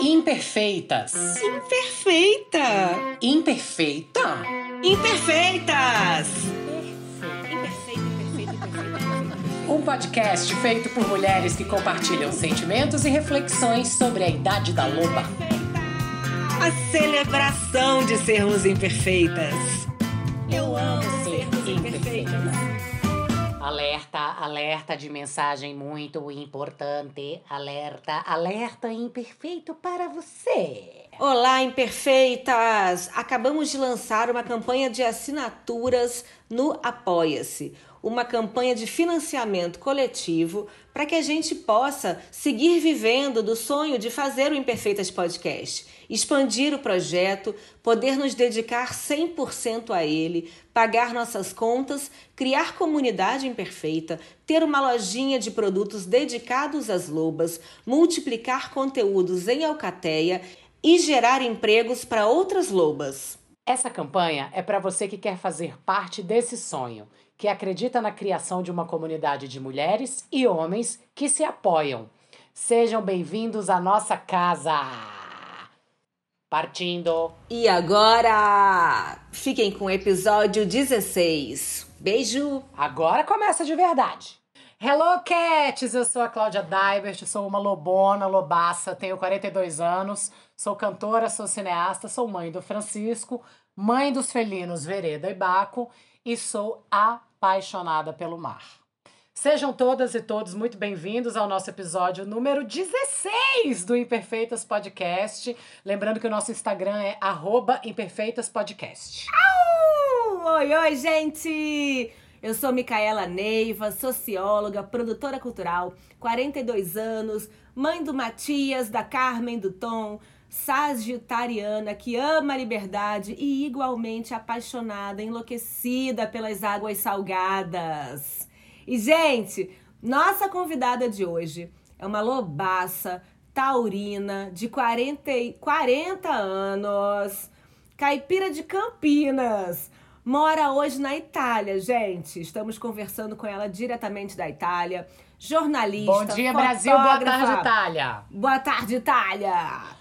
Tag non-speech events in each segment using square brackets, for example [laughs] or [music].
Imperfeitas. Imperfeita. Imperfeita? Imperfeitas. Um podcast feito por mulheres que compartilham sentimentos e reflexões sobre a idade da loba. A celebração de sermos imperfeitas. Eu amo. Alerta, alerta de mensagem muito importante. Alerta, alerta imperfeito para você. Olá, imperfeitas! Acabamos de lançar uma campanha de assinaturas no Apoia-se uma campanha de financiamento coletivo para que a gente possa seguir vivendo do sonho de fazer o Imperfeitas Podcast, expandir o projeto, poder nos dedicar 100% a ele, pagar nossas contas, criar comunidade imperfeita, ter uma lojinha de produtos dedicados às lobas, multiplicar conteúdos em Alcateia e gerar empregos para outras lobas. Essa campanha é para você que quer fazer parte desse sonho que acredita na criação de uma comunidade de mulheres e homens que se apoiam. Sejam bem-vindos à nossa casa! Partindo! E agora, fiquem com o episódio 16. Beijo! Agora começa de verdade! Hello, Cats! Eu sou a Cláudia Daibert, sou uma lobona, lobaça, tenho 42 anos, sou cantora, sou cineasta, sou mãe do Francisco, mãe dos felinos Vereda e Baco e sou apaixonada pelo mar. Sejam todas e todos muito bem-vindos ao nosso episódio número 16 do Imperfeitas Podcast. Lembrando que o nosso Instagram é imperfeitaspodcast. Oi, oi, gente! Eu sou Micaela Neiva, socióloga, produtora cultural, 42 anos, mãe do Matias, da Carmen, do Tom, sagitariana que ama a liberdade e igualmente apaixonada, enlouquecida pelas águas salgadas. E, gente, nossa convidada de hoje é uma lobaça taurina de 40, 40 anos, caipira de Campinas. Mora hoje na Itália, gente. Estamos conversando com ela diretamente da Itália. Jornalista. Bom dia, Brasil. Boa tarde, Itália. Boa tarde, Itália.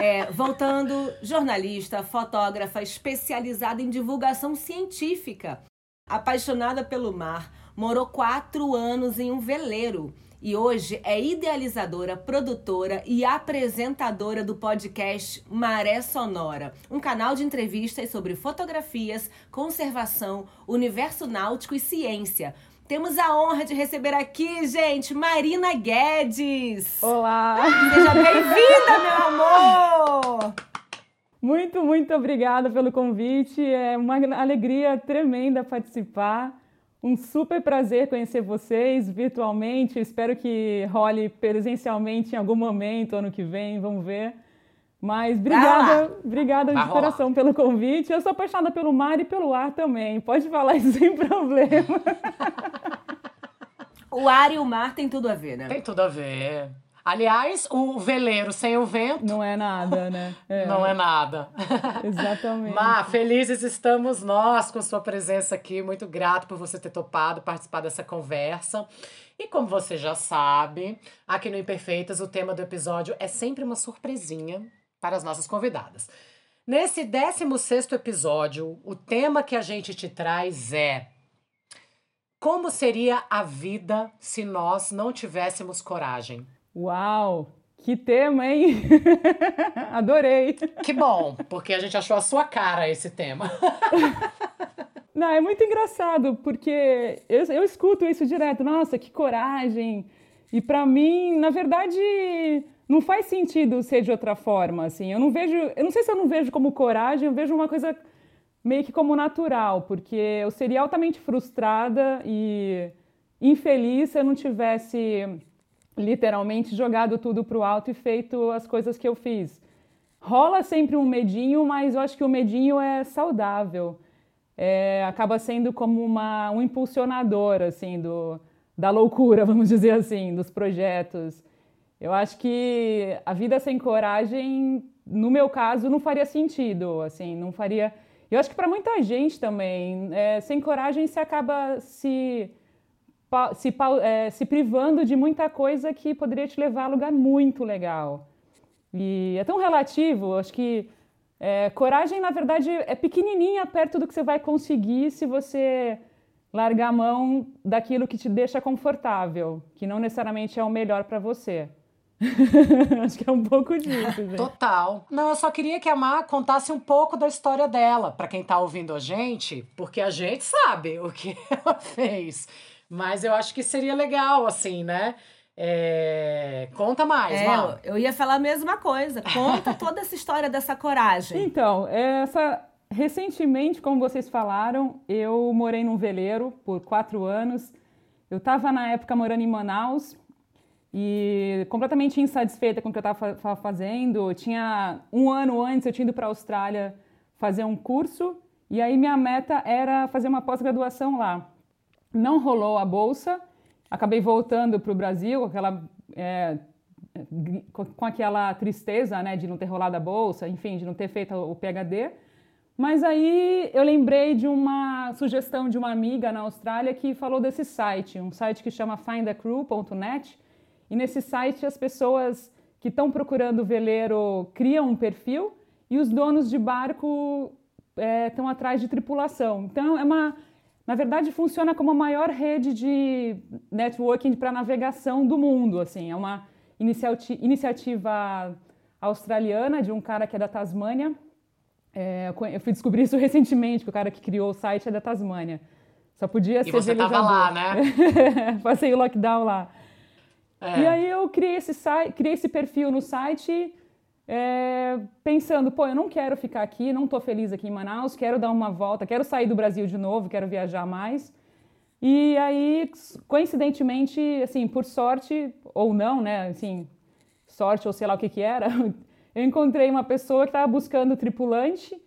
É, voltando, jornalista, fotógrafa especializada em divulgação científica. Apaixonada pelo mar, morou quatro anos em um veleiro e hoje é idealizadora, produtora e apresentadora do podcast Maré Sonora, um canal de entrevistas sobre fotografias, conservação, universo náutico e ciência. Temos a honra de receber aqui, gente, Marina Guedes. Olá! Seja bem-vinda, meu amor! Muito, muito obrigada pelo convite. É uma alegria tremenda participar. Um super prazer conhecer vocês virtualmente. Espero que role presencialmente em algum momento ano que vem. Vamos ver. Mas obrigada, obrigada de coração pelo convite. Eu sou apaixonada pelo mar e pelo ar também. Pode falar isso sem problema. [laughs] o ar e o mar tem tudo a ver, né? Tem tudo a ver. Aliás, o veleiro sem o vento. Não é nada, né? [laughs] É. Não é nada. Exatamente. Má, felizes estamos nós com sua presença aqui. Muito grato por você ter topado participar dessa conversa. E como você já sabe, aqui no Imperfeitas, o tema do episódio é sempre uma surpresinha para as nossas convidadas. Nesse 16 episódio, o tema que a gente te traz é como seria a vida se nós não tivéssemos coragem? Uau! Que tema, hein? [laughs] Adorei! Que bom, porque a gente achou a sua cara esse tema. [laughs] Não, é muito engraçado, porque eu, eu escuto isso direto. Nossa, que coragem! E para mim, na verdade, não faz sentido ser de outra forma, assim. Eu não vejo, eu não sei se eu não vejo como coragem, eu vejo uma coisa meio que como natural, porque eu seria altamente frustrada e infeliz se eu não tivesse literalmente jogado tudo pro alto e feito as coisas que eu fiz. Rola sempre um medinho, mas eu acho que o medinho é saudável. É, acaba sendo como uma, um impulsionador, assim, do, da loucura, [laughs] vamos dizer assim, dos projetos. Eu acho que a vida sem coragem, no meu caso, não faria sentido, assim, não faria. Eu acho que para muita gente também, é, sem coragem se acaba se se, é, se privando de muita coisa que poderia te levar a lugar muito legal. E é tão relativo, acho que é, coragem, na verdade, é pequenininha perto do que você vai conseguir se você largar a mão daquilo que te deixa confortável, que não necessariamente é o melhor para você. [laughs] Acho que é um pouco disso. [laughs] Gente. Total. Não, eu só queria que a Má contasse um pouco da história dela, para quem tá ouvindo a gente, porque a gente sabe o que [laughs] ela fez. Mas eu acho que seria legal, assim, né? É... Conta mais, é, Má. Eu ia falar a mesma coisa. Conta toda essa história dessa coragem. Então, essa recentemente, como vocês falaram, eu morei num veleiro por quatro anos. Eu estava na época morando em Manaus e completamente insatisfeita com o que eu estava fazendo. Tinha um ano antes eu tinha ido para a Austrália fazer um curso e aí minha meta era fazer uma pós-graduação lá. Não rolou a bolsa, acabei voltando para o Brasil, aquela é, com aquela tristeza, né, de não ter rolado a bolsa, enfim, de não ter feito o PhD. Mas aí eu lembrei de uma sugestão de uma amiga na Austrália que falou desse site, um site que chama findacrew.net. E nesse site as pessoas que estão procurando veleiro criam um perfil e os donos de barco estão é, atrás de tripulação. Então é uma, na verdade funciona como a maior rede de networking para navegação do mundo. Assim, é uma iniciativa australiana de um cara que é da Tasmânia é, eu fui descobrir isso [laughs] recentemente, que o cara que criou o site é da Tasmânia. Só podia ser E você estava lá, né? [laughs] Passei o lockdown lá. É. E aí eu criei esse, site, criei esse perfil no site é, pensando, pô, eu não quero ficar aqui, não estou feliz aqui em Manaus, quero dar uma volta, quero sair do Brasil de novo, quero viajar mais. E aí, coincidentemente, assim, por sorte ou não, né, assim, sorte ou sei lá o que que era, [laughs] eu encontrei uma pessoa que estava buscando tripulante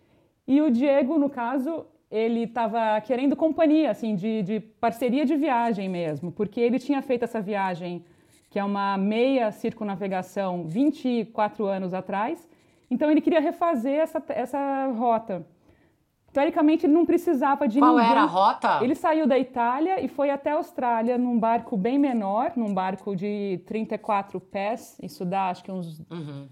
e o Diego, no caso, ele estava querendo companhia, assim, de, de, parceria de viagem mesmo, porque ele tinha feito essa viagem, que é uma meia circunavegação, 24 anos atrás, então ele queria refazer essa, essa rota. Teoricamente, ele não precisava de Qual ninguém. Qual era a rota? Ele saiu da Itália e foi até a Austrália num barco bem menor, num barco de 34 pés. Isso dá, acho que uns uhum.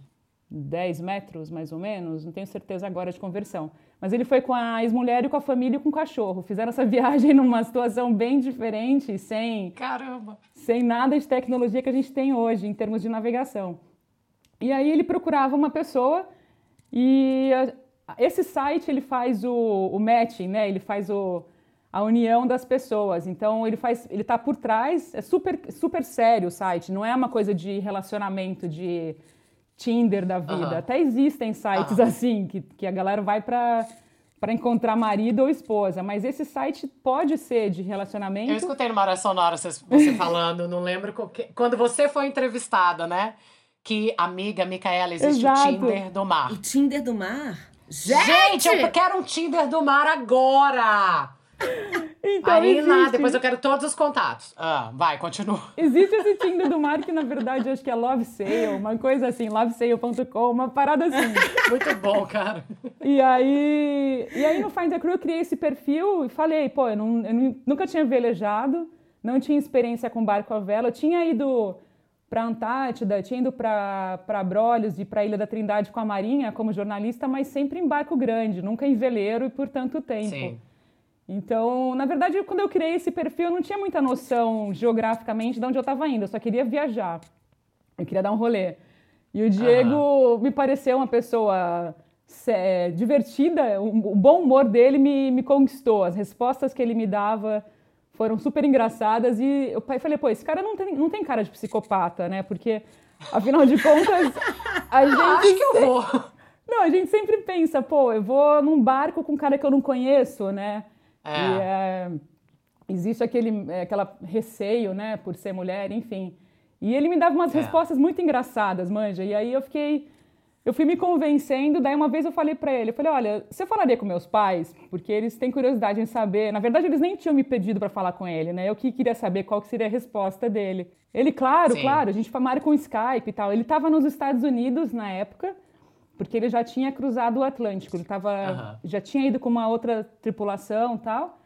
10 metros, mais ou menos, não tenho certeza agora de conversão. Mas ele foi com a ex-mulher e com a família e com o cachorro. Fizeram essa [laughs] viagem numa situação bem diferente, sem. Caramba! Sem nada de tecnologia que a gente tem hoje em termos de navegação. E aí ele procurava uma pessoa e esse site ele faz o, o matching, né? Ele faz o, a união das pessoas. Então ele faz, ele está por trás. É super super sério o site. Não é uma coisa de relacionamento de Tinder da vida. Uhum. Até existem sites uhum. assim, que, que a galera vai para para encontrar marido ou esposa, mas esse site pode ser de relacionamento. Eu escutei numa hora sonora você falando, não lembro quando você foi entrevistada, né? Que amiga Micaela existe Exato. o Tinder do mar. O Tinder do mar? Gente, Gente eu quero um Tinder do mar agora. Então, Aí existe. lá, depois eu quero todos os contatos. Ah, vai, continua. [laughs] Existe esse Tinder do mar que, na verdade, acho que é Love Sale, uma coisa assim, lovesale.com, uma parada assim. Muito bom, cara. E aí, e aí no Find a Crew eu criei esse perfil e falei, pô, eu, não, eu nunca tinha velejado, não tinha experiência com barco a vela, eu tinha ido para Antártida, tinha ido para Brolhos e para Ilha da Trindade com a Marinha como jornalista, mas sempre em barco grande, nunca em veleiro e por tanto tempo. Sim. Então, na verdade, quando eu criei esse perfil, eu não tinha muita noção geograficamente de onde eu estava indo, eu só queria viajar. Eu queria dar um rolê. E o Diego uhum. me pareceu uma pessoa é, divertida, o, bom humor dele me, me conquistou. As respostas que ele me dava foram super engraçadas e eu falei, pô, esse cara não tem, não tem cara de psicopata, né? Porque, afinal de contas, a [laughs] gente... Acho que eu vou. Não, a gente sempre pensa, pô, eu vou num barco com um cara que eu não conheço, né? É. E é, existe aquele é, aquela receio, né, por ser mulher, enfim. E ele me dava umas é. respostas muito engraçadas, manja. E aí eu fiquei eu fui me convencendo, daí uma vez eu falei para ele, eu falei, olha, você falaria com meus pais? Porque eles têm curiosidade em saber. Na verdade, eles nem tinham me pedido para falar com ele, né? Eu que queria saber qual que seria a resposta dele. Ele, claro, Sim. claro, a gente marca com Skype e tal. Ele estava nos Estados Unidos na época, porque ele já tinha cruzado o Atlântico, ele tava, uhum. já tinha ido com uma outra tripulação tal,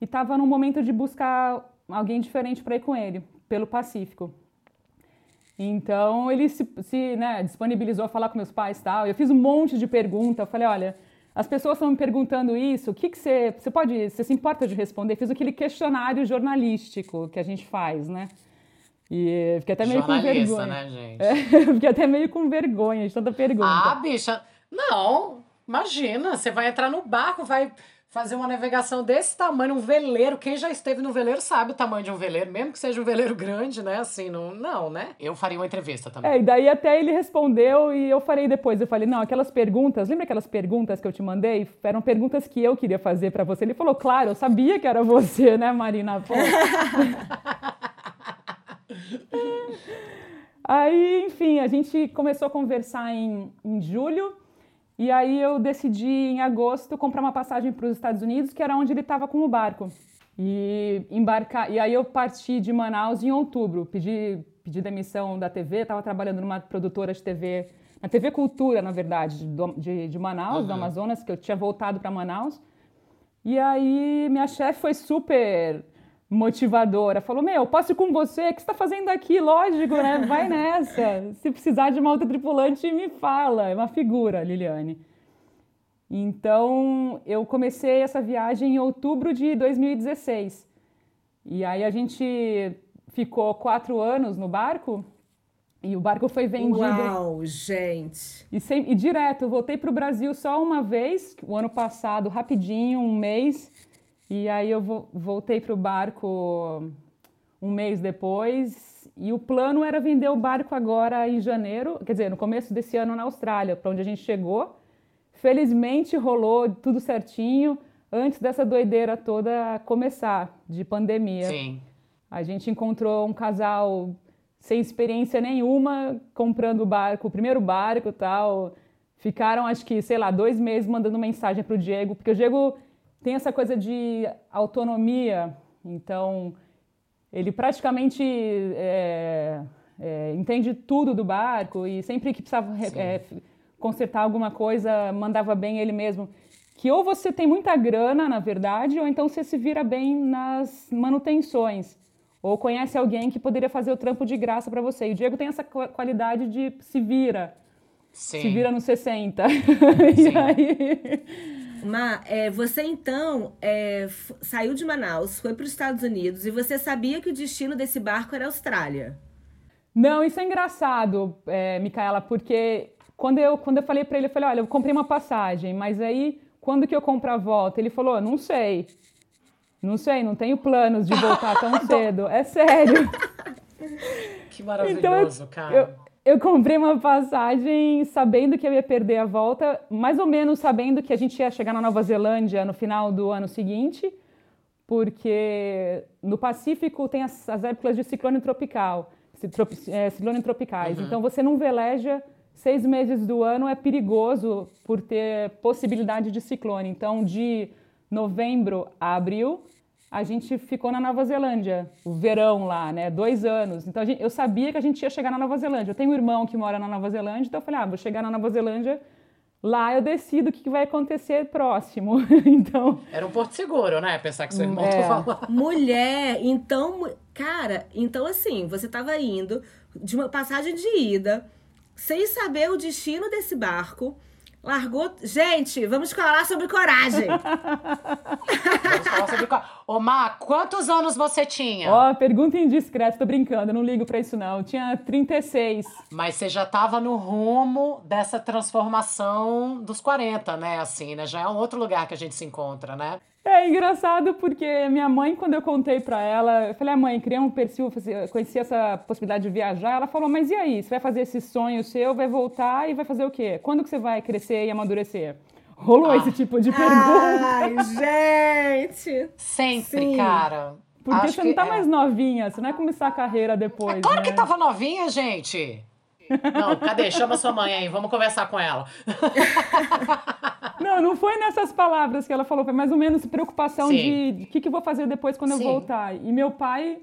e estava no momento de buscar alguém diferente para ir com ele, pelo Pacífico. Então ele se, se né, disponibilizou a falar com meus pais tal. Eu fiz um monte de perguntas. Eu falei, olha, as pessoas estão me perguntando isso, o que, que você, você pode, você se importa de responder? Fiz aquele questionário jornalístico que a gente faz, né? E fiquei até meio com vergonha. né, gente? É, [laughs] fiquei até meio com vergonha de tanta pergunta. Ah, bicha, não, imagina, você vai entrar no barco, vai fazer uma navegação desse tamanho, um veleiro. Quem já esteve no veleiro sabe o tamanho de um veleiro, mesmo que seja um veleiro grande, né? Assim, não, não né? Eu faria uma entrevista também. É, e daí até ele respondeu e eu farei depois. Eu falei, não, aquelas perguntas, lembra aquelas perguntas que eu te mandei? Eram perguntas que eu queria fazer para você. Ele falou, claro, eu sabia que era você, né, Marina? [laughs] [laughs] Aí, enfim, a gente começou a conversar em, em julho. E aí eu decidi, em agosto, comprar uma passagem para os Estados Unidos, que era onde ele estava com o barco. E embarcar. E aí eu parti de Manaus em outubro. Pedi, pedi demissão da TV, estava trabalhando numa produtora de TV, na TV Cultura, na verdade, de, de Manaus, uhum. do Amazonas, que eu tinha voltado para Manaus. E aí minha chefe foi super motivadora. Falou: Meu, posso ir com você? O que você está fazendo aqui? Lógico, né? Vai nessa. Se precisar de uma outra tripulante, me fala. É uma figura, Liliane. Então, eu comecei essa viagem em outubro de 2016. E aí a gente ficou quatro anos no barco. E o barco foi vendido. Uau, gente! E, sem, e direto, voltei para o Brasil só uma vez, o ano passado, rapidinho, um mês. E aí eu voltei para o barco um mês depois e o plano era vender o barco agora em janeiro, quer dizer, no começo desse ano na Austrália, para onde a gente chegou. Felizmente rolou tudo certinho antes dessa doideira toda começar, de pandemia. Sim. A gente encontrou um casal sem experiência nenhuma comprando o barco, o primeiro barco tal. Ficaram, acho que, sei lá, dois meses mandando mensagem para o Diego, porque o Diego tem essa coisa de autonomia, então ele praticamente é, é, entende tudo do barco e sempre que precisava é, consertar alguma coisa, mandava bem ele mesmo. Que ou você tem muita grana, na verdade, ou então você se vira bem nas manutenções. Ou conhece alguém que poderia fazer o trampo de graça para você. E o Diego tem essa qualidade de se vira. Sim. Se vira nos 60. [laughs] e aí Ma, é, você então é, saiu de Manaus, foi para os Estados Unidos e você sabia que o destino desse barco era a Austrália? Não, isso é engraçado, é, Micaela, porque quando eu, quando eu falei para ele, eu falei, olha, eu comprei uma passagem, mas aí quando que eu compro a volta? Ele falou, não sei. Não sei, não tenho planos de voltar tão [laughs] cedo. É sério. Que maravilhoso, então, eu, cara. Eu, eu comprei uma passagem sabendo que eu ia perder a volta, mais ou menos sabendo que a gente ia chegar na Nova Zelândia no final do ano seguinte, porque no Pacífico tem as, as épocas de ciclone tropical, é, ciclone tropicais. Uhum. Então você não veleja seis meses do ano é perigoso por ter possibilidade de ciclone. Então de novembro a abril a gente ficou na Nova Zelândia, o verão lá, né? Dois anos. Então gente, eu sabia que a gente ia chegar na Nova Zelândia. Eu tenho um irmão que mora na Nova Zelândia, então eu falei, ah, vou chegar na Nova Zelândia. Lá eu decido o que vai acontecer próximo. [laughs] então. Era um porto seguro, né? Pensar que seu irmão é. falar. Mulher, então, cara, então assim, você estava indo de uma passagem de ida, sem saber o destino desse barco Largou. Gente, vamos falar sobre coragem. [laughs] vamos falar sobre coragem. Ô, Má, quantos anos você tinha? Ó, oh, pergunta indiscreta, tô brincando, não ligo pra isso não. Eu tinha 36. Mas você já tava no rumo dessa transformação dos 40, né? Assim, né? Já é um outro lugar que a gente se encontra, né? É engraçado porque minha mãe, quando eu contei para ela, eu falei, ah, mãe, criei um perfil, conheci essa possibilidade de viajar. Ela falou, mas e aí? Você vai fazer esse sonho seu, vai voltar e vai fazer o quê? Quando que você vai crescer e amadurecer? Rolou ah. esse tipo de pergunta. Ai, gente! Sempre, Sim. cara. Porque Acho você não tá é. mais novinha, você não vai começar a carreira depois. É claro né? que tava novinha, gente. Não, cadê? Chama sua mãe aí, vamos conversar com ela. [laughs] Não, não foi nessas palavras que ela falou, foi mais ou menos preocupação Sim. de o que, que eu vou fazer depois quando Sim. eu voltar. E meu pai,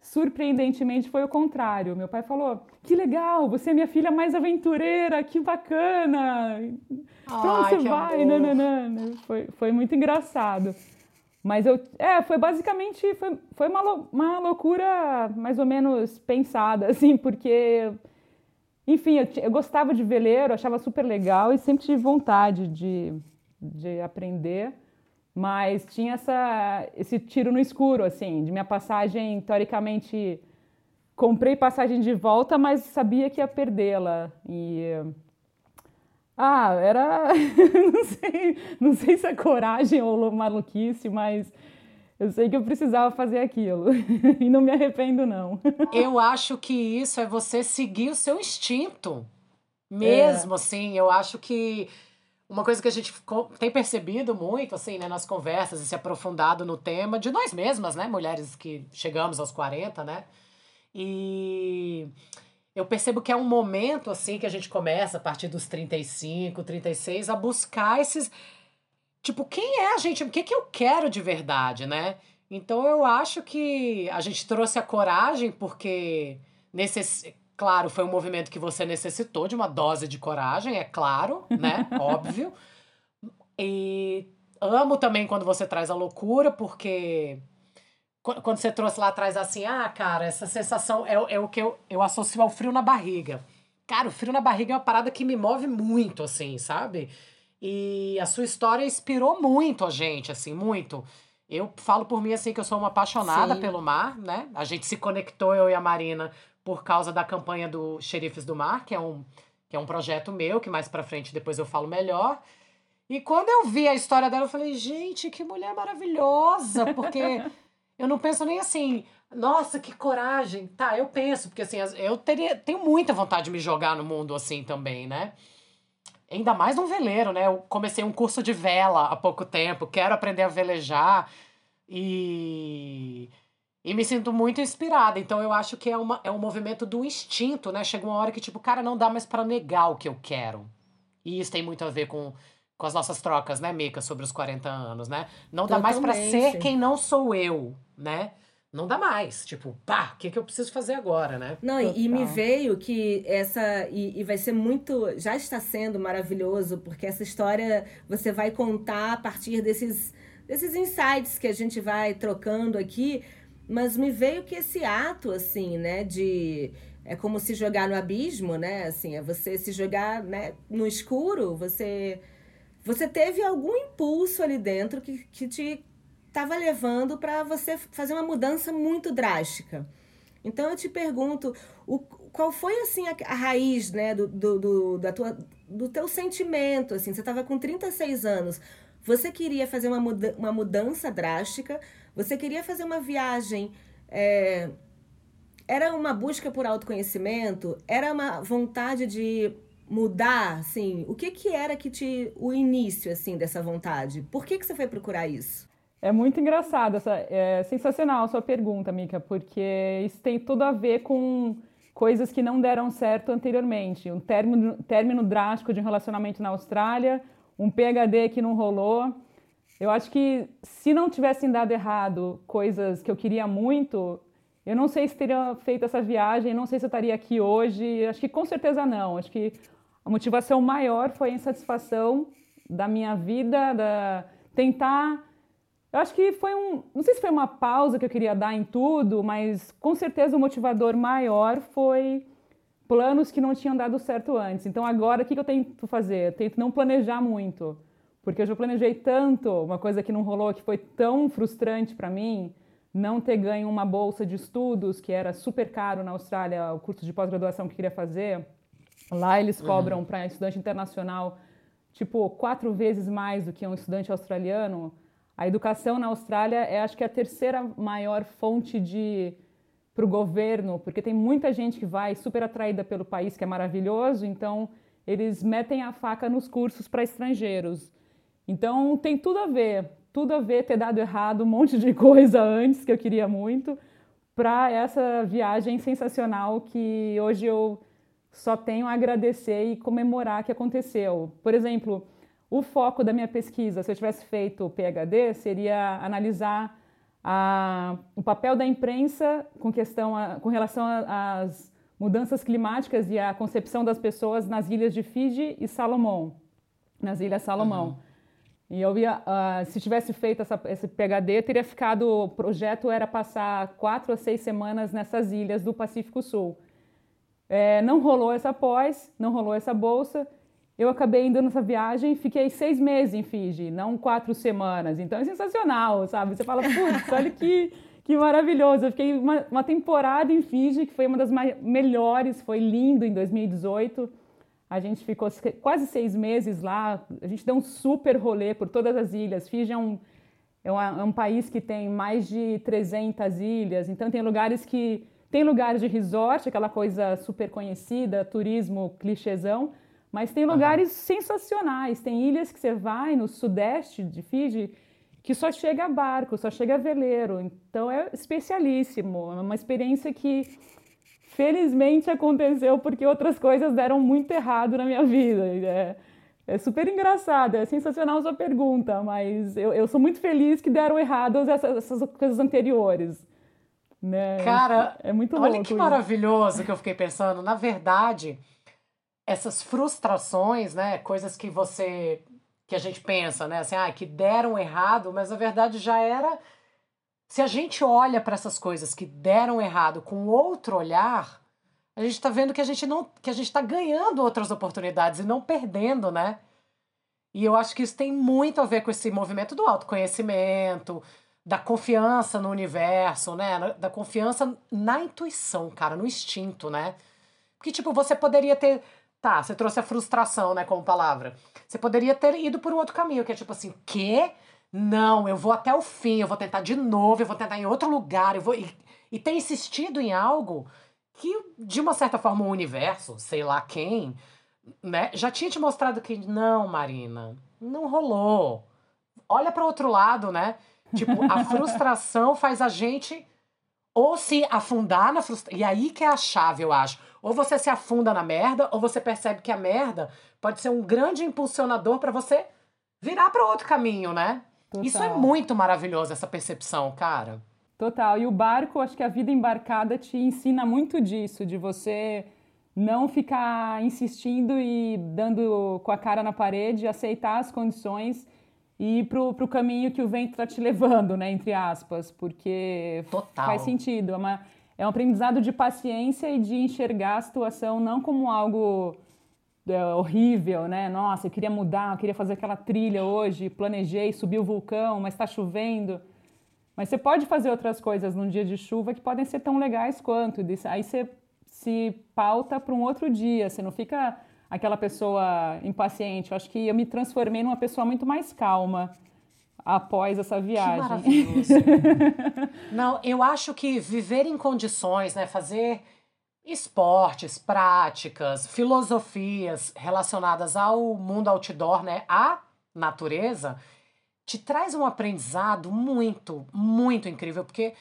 surpreendentemente, foi o contrário. Meu pai falou: Que legal, você é minha filha mais aventureira, que bacana. Pra onde você vai? Não, não, não. Foi, foi muito engraçado. Mas eu, é, foi basicamente, foi, foi uma, uma loucura mais ou menos pensada, [laughs] assim, porque, enfim, eu, eu gostava de veleiro, achava super legal e sempre tive vontade de, de aprender, mas tinha essa, esse tiro no escuro, assim, de minha passagem, teoricamente, comprei passagem de volta, mas sabia que ia perdê-la, e ah, era. [laughs] não, sei, não sei se é coragem ou maluquice, mas eu sei que eu precisava fazer aquilo. [laughs] e não me arrependo, não. [laughs] eu acho que isso é você seguir o seu instinto. Mesmo, é. assim. Eu acho que uma coisa que a gente tem percebido muito, assim, né, nas conversas e se aprofundado no tema de nós mesmas, né, mulheres que chegamos aos 40, né? E eu percebo que é um momento assim que a gente começa a partir dos 35, 36 a buscar esses tipo, quem é a gente? O que que eu quero de verdade, né? Então eu acho que a gente trouxe a coragem porque necess... claro, foi um movimento que você necessitou de uma dose de coragem, é claro, né? [laughs] Óbvio. E amo também quando você traz a loucura, porque quando você trouxe lá atrás assim, ah, cara, essa sensação é, é o que eu, eu associo ao frio na barriga. Cara, o frio na barriga é uma parada que me move muito, assim, sabe? E a sua história inspirou muito a gente, assim, muito. Eu falo por mim, assim, que eu sou uma apaixonada Sim. pelo mar, né? A gente se conectou, eu e a Marina, por causa da campanha do Xerifes do Mar, que é um, que é um projeto meu, que mais pra frente depois eu falo melhor. E quando eu vi a história dela, eu falei, gente, que mulher maravilhosa, porque [laughs] eu não penso nem assim, nossa, que coragem. Tá, eu penso, porque assim, eu teria, tenho muita vontade de me jogar no mundo assim também, né? Ainda mais num veleiro, né? Eu comecei um curso de vela há pouco tempo, quero aprender a velejar e. E me sinto muito inspirada. Então eu acho que é, uma, é um movimento do instinto, né? Chega uma hora que, tipo, cara, não dá mais para negar o que eu quero. E isso tem muito a ver com com as nossas trocas, né, Mica, sobre os 40 anos, né? Não dá mais para ser quem não sou eu, né? Não dá mais. Tipo, pá, o que, que eu preciso fazer agora, né? Não, Total. e me veio que essa. E, e vai ser muito. Já está sendo maravilhoso, porque essa história você vai contar a partir desses, desses insights que a gente vai trocando aqui. Mas me veio que esse ato, assim, né, de é como se jogar no abismo, né? Assim, é você se jogar né, no escuro, você você teve algum impulso ali dentro que, que te estava levando para você fazer uma mudança muito drástica. Então eu te pergunto, o, qual foi assim a, a raiz, né, do, do, do, da tua, do teu sentimento, assim, você estava com 36 anos, você queria fazer uma, muda, uma mudança drástica, você queria fazer uma viagem, é, era uma busca por autoconhecimento, era uma vontade de mudar, assim, o que que era que te o início assim dessa vontade? Por que que você foi procurar isso? É muito engraçado, essa, é sensacional a sua pergunta, Mica, porque isso tem tudo a ver com coisas que não deram certo anteriormente. Um término, término drástico de um relacionamento na Austrália, um PhD que não rolou. Eu acho que se não tivessem dado errado coisas que eu queria muito, eu não sei se teria feito essa viagem, não sei se eu estaria aqui hoje. Acho que com certeza não. Acho que a motivação maior foi a insatisfação da minha vida, da tentar. Eu acho que foi um. Não sei se foi uma pausa que eu queria dar em tudo, mas com certeza o motivador maior foi planos que não tinham dado certo antes. Então agora o que eu tento fazer? Eu tento não planejar muito, porque eu já planejei tanto, uma coisa que não rolou, que foi tão frustrante para mim, não ter ganho uma bolsa de estudos, que era super caro na Austrália, o curso de pós-graduação que eu queria fazer. Lá eles cobram uhum. para estudante internacional tipo quatro vezes mais do que um estudante australiano. A educação na Austrália é acho que a terceira maior fonte de para o governo, porque tem muita gente que vai super atraída pelo país, que é maravilhoso, então eles metem a faca nos cursos para estrangeiros. Então tem tudo a ver, tudo a ver ter dado errado um monte de [laughs] coisa antes que eu queria muito para essa viagem sensacional que hoje eu só tenho a agradecer e comemorar que aconteceu. Por exemplo, o foco da minha pesquisa, se eu tivesse feito o PhD, seria analisar a, o papel da imprensa com, questão a, com relação às mudanças climáticas e a concepção das pessoas nas ilhas de Fiji e Salomão, nas ilhas Salomão. Uhum. E eu via, uh, se tivesse feito essa, esse PHD, teria ficado. O projeto era passar quatro ou seis semanas nessas ilhas do Pacífico Sul. É, não rolou essa pós, não rolou essa bolsa. Eu acabei indo nessa viagem e fiquei seis meses em Fiji, não quatro semanas. Então é sensacional, sabe? Você fala, putz, olha que, que maravilhoso. Eu fiquei uma, uma temporada em Fiji, que foi uma das melhores, foi lindo em 2018. A gente ficou quase seis meses lá. A gente deu um super rolê por todas as ilhas. Fiji é um, é um, é um país que tem mais de 300 ilhas. Então, tem lugares que. Tem lugares de resort, aquela coisa super conhecida, turismo clichêzão. Mas tem lugares uhum. sensacionais. Tem ilhas que você vai no sudeste de Fiji que só chega a barco, só chega a veleiro. Então é especialíssimo. É uma experiência que felizmente aconteceu porque outras coisas deram muito errado na minha vida. É, é super engraçado, é sensacional a sua pergunta, mas eu, eu sou muito feliz que deram errado essas, essas coisas anteriores. Né? Cara, é muito olha que maravilhoso que eu fiquei pensando. Na verdade, essas frustrações, né, coisas que você que a gente pensa, né, assim, ah, que deram errado, mas na verdade já era se a gente olha para essas coisas que deram errado com outro olhar, a gente está vendo que a gente não que a gente está ganhando outras oportunidades e não perdendo, né? E eu acho que isso tem muito a ver com esse movimento do autoconhecimento, da confiança no universo, né? Da confiança na intuição, cara, no instinto, né? Porque, tipo, você poderia ter. Tá, você trouxe a frustração, né, como palavra. Você poderia ter ido por um outro caminho, que é tipo assim, quê? Não, eu vou até o fim, eu vou tentar de novo, eu vou tentar em outro lugar, eu vou. E, e ter insistido em algo que, de uma certa forma, o universo, sei lá quem, né, já tinha te mostrado que não, Marina, não rolou. Olha para outro lado, né? Tipo, a [laughs] frustração faz a gente ou se afundar na frustração. E aí que é a chave, eu acho. Ou você se afunda na merda, ou você percebe que a merda pode ser um grande impulsionador para você virar para outro caminho, né? Total. Isso é muito maravilhoso, essa percepção, cara. Total. E o barco, acho que a vida embarcada te ensina muito disso, de você não ficar insistindo e dando com a cara na parede, aceitar as condições e ir pro, pro caminho que o vento está te levando, né? Entre aspas, porque Total. faz sentido. É, uma, é um aprendizado de paciência e de enxergar a situação não como algo é, horrível, né? Nossa, eu queria mudar, eu queria fazer aquela trilha hoje, planejei subir o vulcão, mas está chovendo. Mas você pode fazer outras coisas num dia de chuva que podem ser tão legais quanto. Aí você se pauta para um outro dia, você não fica aquela pessoa impaciente. Eu acho que eu me transformei numa pessoa muito mais calma após essa viagem. Que maravilhoso. [laughs] não, eu acho que viver em condições, né, fazer esportes, práticas, filosofias relacionadas ao mundo outdoor, né, à natureza, te traz um aprendizado muito, muito incrível, porque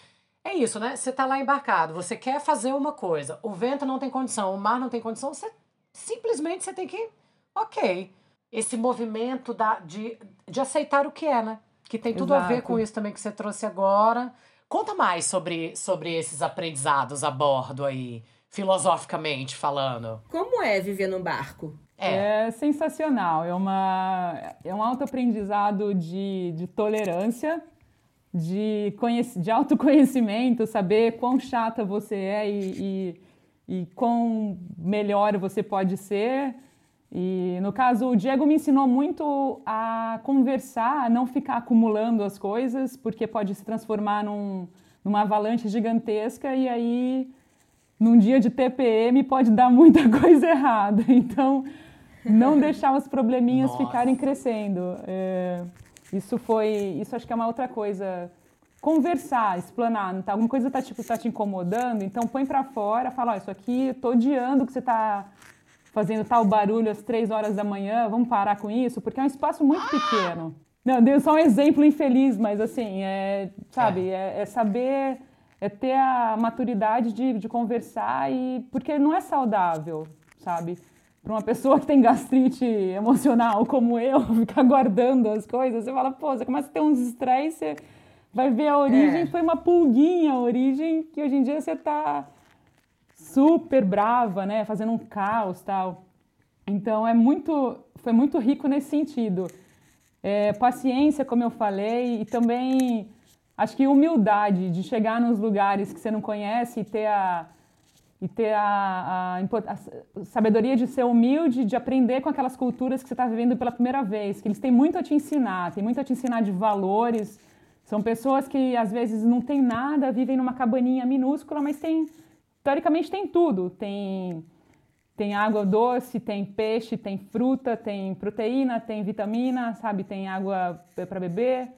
é isso, né? Você tá lá embarcado, você quer fazer uma coisa, o vento não tem condição, o mar não tem condição, você simplesmente você tem que, ok, esse movimento da, de, de aceitar o que é, né? Que tem tudo Exato. a ver com isso também que você trouxe agora. Conta mais sobre, sobre esses aprendizados a bordo aí filosoficamente falando. Como é viver num barco? É. é sensacional. É, uma, é um autoaprendizado de, de tolerância, de, conhec de autoconhecimento, saber quão chata você é e, e, e quão melhor você pode ser. E no caso, o Diego me ensinou muito a conversar, a não ficar acumulando as coisas, porque pode se transformar num, numa avalanche gigantesca e aí num dia de TPM pode dar muita [laughs] coisa errada. Então, não deixar os probleminhas Nossa. ficarem crescendo. É, isso foi, isso acho que é uma outra coisa. Conversar, explanar, tá, alguma coisa está tipo, tá te incomodando, então põe para fora, fala, oh, isso aqui, tô odiando que você está fazendo tal barulho às três horas da manhã, vamos parar com isso, porque é um espaço muito pequeno. Não, deu só um exemplo infeliz, mas assim, é, sabe, é, é, é saber é ter a maturidade de, de conversar e porque não é saudável, sabe? Para uma pessoa que tem gastrite emocional como eu, [laughs] ficar guardando as coisas, você fala, pô, você começa a ter uns estresse, você vai ver a origem, é. foi uma pulguinha a origem que hoje em dia você tá super brava, né, fazendo um caos, tal. Então é muito, foi muito rico nesse sentido. é, paciência, como eu falei, e também acho que humildade de chegar nos lugares que você não conhece e ter a, e ter a, a, a, sabedoria de ser humilde, de aprender com aquelas culturas que você está vivendo pela primeira vez, que eles têm muito a te ensinar, tem muito a te ensinar de valores. São pessoas que às vezes não têm nada, vivem numa cabaninha minúscula, mas tem, teoricamente tem tudo. Tem, tem água doce, tem peixe, tem fruta, tem proteína, tem vitamina, sabe? Tem água para beber.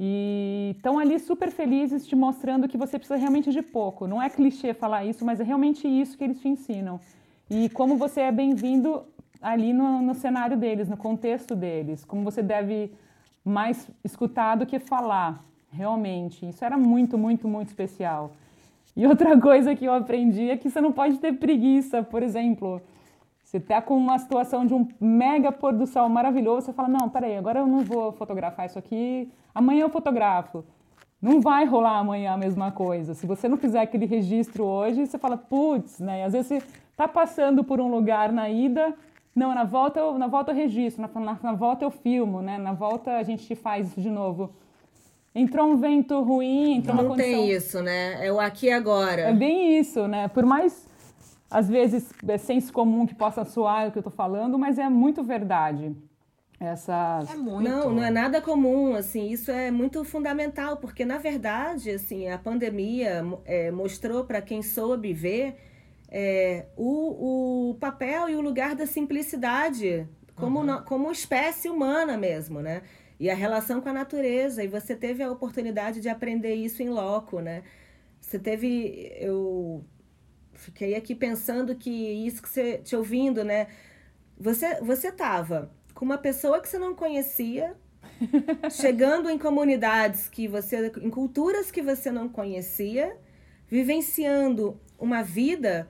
E estão ali super felizes te mostrando que você precisa realmente de pouco. Não é clichê falar isso, mas é realmente isso que eles te ensinam. E como você é bem-vindo ali no, no cenário deles, no contexto deles. Como você deve mais escutar do que falar, realmente. Isso era muito, muito, muito especial. E outra [laughs] coisa que eu aprendi é que você não pode ter preguiça, por exemplo. Você está com uma situação de um mega pôr do sol maravilhoso, você fala, não, peraí, agora eu não vou fotografar isso aqui, amanhã eu fotografo. Não vai rolar amanhã a mesma coisa. Se você não fizer aquele registro hoje, você fala, putz, né? Às vezes você está passando por um lugar na ida, não, na volta eu, na volta eu registro, na, na, na volta eu filmo, né? Na volta a gente faz isso de novo. Entrou um vento ruim, entrou não uma condição... Não tem isso, né? É o aqui e agora. É bem isso, né? Por mais às vezes é senso comum que possa soar o que eu estou falando, mas é muito verdade. Essas... É muito. Não, não é nada comum, assim, isso é muito fundamental, porque na verdade, assim, a pandemia é, mostrou para quem soube ver é, o, o papel e o lugar da simplicidade como, uhum. no, como espécie humana mesmo, né? E a relação com a natureza, e você teve a oportunidade de aprender isso em loco, né? Você teve, eu fiquei aqui pensando que isso que você te ouvindo, né? Você você tava com uma pessoa que você não conhecia, [laughs] chegando em comunidades que você em culturas que você não conhecia, vivenciando uma vida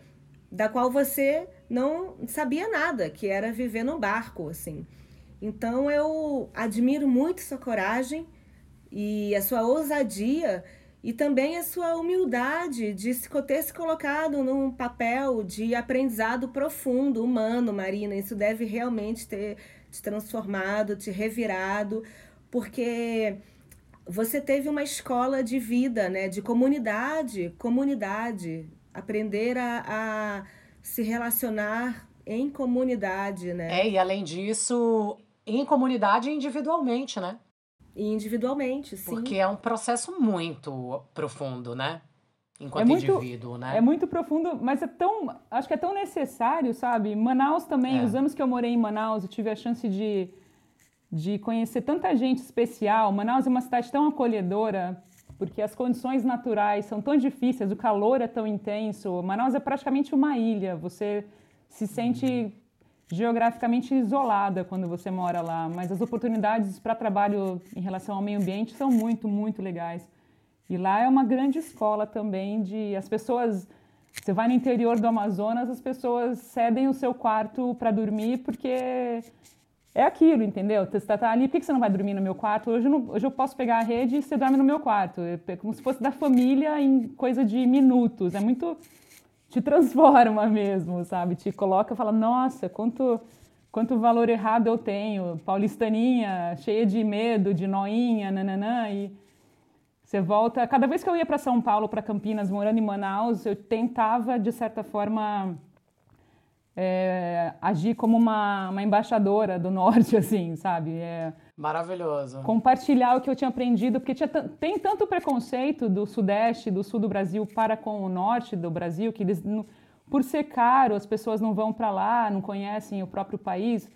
da qual você não sabia nada, que era viver num barco, assim. Então eu admiro muito sua coragem e a sua ousadia e também a sua humildade de ter se colocado num papel de aprendizado profundo, humano, Marina. Isso deve realmente ter te transformado, te revirado, porque você teve uma escola de vida, né? De comunidade, comunidade. Aprender a, a se relacionar em comunidade, né? É, e além disso, em comunidade e individualmente, né? individualmente, sim. Porque é um processo muito profundo, né? Enquanto é muito, indivíduo, né? É muito profundo, mas é tão. Acho que é tão necessário, sabe? Manaus também, é. os anos que eu morei em Manaus, eu tive a chance de, de conhecer tanta gente especial. Manaus é uma cidade tão acolhedora, porque as condições naturais são tão difíceis, o calor é tão intenso. Manaus é praticamente uma ilha, você se sente geograficamente isolada quando você mora lá, mas as oportunidades para trabalho em relação ao meio ambiente são muito, muito legais. E lá é uma grande escola também de as pessoas você vai no interior do Amazonas, as pessoas cedem o seu quarto para dormir porque é aquilo, entendeu? Você está ali, por que você não vai dormir no meu quarto? Hoje eu, não, hoje eu posso pegar a rede e você dorme no meu quarto. É como se fosse da família em coisa de minutos. É muito te transforma mesmo, sabe? Te coloca e fala, nossa, quanto, quanto valor errado eu tenho, paulistaninha, cheia de medo, de noinha, nananã, e você volta... Cada vez que eu ia para São Paulo, para Campinas, morando em Manaus, eu tentava, de certa forma, é, agir como uma, uma embaixadora do norte, [laughs] assim, sabe? É, Maravilhoso. Compartilhar o que eu tinha aprendido, porque tinha, tem tanto preconceito do sudeste, do sul do Brasil para com o norte do Brasil, que eles, por ser caro, as pessoas não vão para lá, não conhecem o próprio país.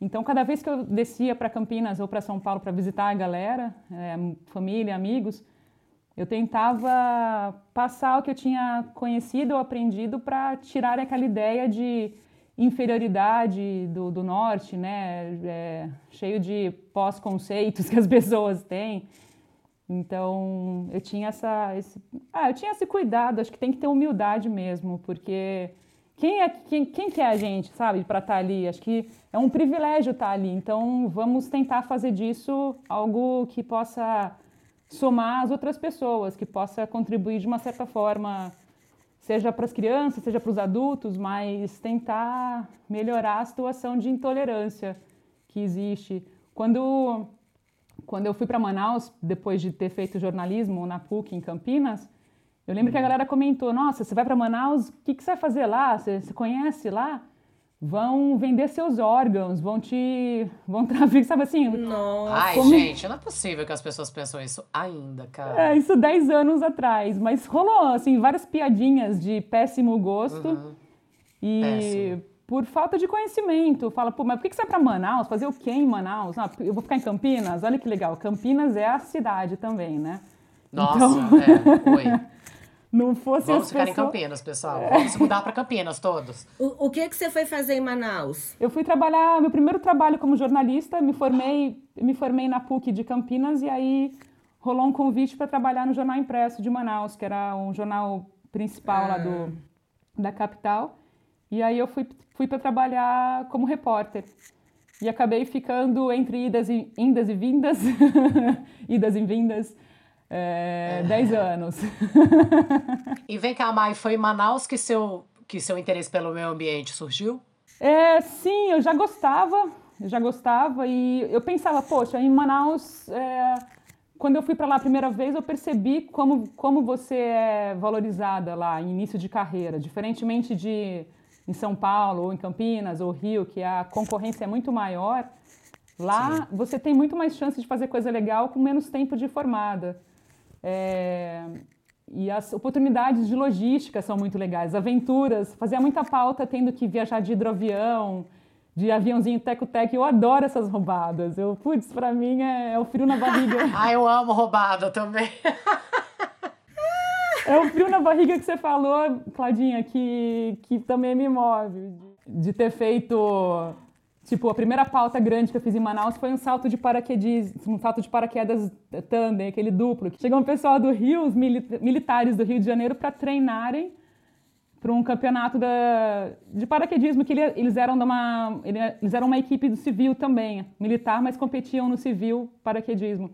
Então, cada vez que eu descia para Campinas ou para São Paulo para visitar a galera, é, família, amigos, eu tentava passar o que eu tinha conhecido ou aprendido para tirar aquela ideia de inferioridade do, do norte, né? É, cheio de pós-conceitos que as [laughs] pessoas têm. Então, eu tinha essa, esse, ah, eu tinha esse cuidado. Acho que tem que ter humildade mesmo, porque quem é quem, quem que é a gente, sabe, para estar tá ali? Acho que é um privilégio estar tá ali. Então, vamos tentar fazer disso algo que possa somar as outras pessoas, que possa contribuir de uma certa forma seja para as crianças, seja para os adultos, mas tentar melhorar a situação de intolerância que existe. Quando quando eu fui para Manaus, depois de ter feito jornalismo na PUC em Campinas, eu lembro que a galera comentou: Nossa, você vai para Manaus, o que, que você vai fazer lá? Você, você conhece lá? Vão vender seus órgãos, vão te. vão [laughs] traficar, sabe assim? Nossa. Ai, como... gente, não é possível que as pessoas pensam isso ainda, cara. É, isso 10 anos atrás. Mas rolou, assim, várias piadinhas de péssimo gosto. Uhum. E. Péssimo. Por falta de conhecimento. Fala, pô, mas por que você vai pra Manaus? Fazer o quê em Manaus? Ah, eu vou ficar em Campinas? Olha que legal. Campinas é a cidade também, né? Nossa, então... é. Oi. [laughs] não fosse Vamos ficar pessoas... em Campinas, pessoal. Vamos se mudar para Campinas todos. O, o que que você foi fazer em Manaus? Eu fui trabalhar, meu primeiro trabalho como jornalista, me formei, me formei na PUC de Campinas e aí rolou um convite para trabalhar no Jornal Impresso de Manaus, que era um jornal principal ah. lá do, ah. da capital. E aí eu fui, fui para trabalhar como repórter. E acabei ficando entre idas e, indas e vindas, [laughs] idas e vindas, é, 10 anos. e vem cá, Mai, foi em Manaus que seu, que seu interesse pelo meio ambiente surgiu? É, sim, eu já gostava, eu já gostava e eu pensava, poxa, em Manaus, é, quando eu fui para lá a primeira vez, eu percebi como, como você é valorizada lá em início de carreira, diferentemente de em São Paulo ou em Campinas ou Rio, que a concorrência é muito maior. Lá Sim. você tem muito mais chance de fazer coisa legal com menos tempo de formada. É, e as oportunidades de logística são muito legais, aventuras, fazia muita pauta tendo que viajar de hidroavião, de aviãozinho teco-teco, eu adoro essas roubadas. Eu, putz, pra mim é, é o frio na barriga. [laughs] ah, eu amo roubada também. [laughs] é o frio na barriga que você falou, Claudinha, que, que também me move. De ter feito Tipo, a primeira pauta grande que eu fiz em Manaus foi um salto de paraquedas, um salto de paraquedas tandem, aquele duplo. Chegou um pessoal do Rio, os militares do Rio de Janeiro, para treinarem para um campeonato da, de paraquedismo que ele, eles eram de uma eles eram uma equipe do civil também, militar, mas competiam no civil paraquedismo.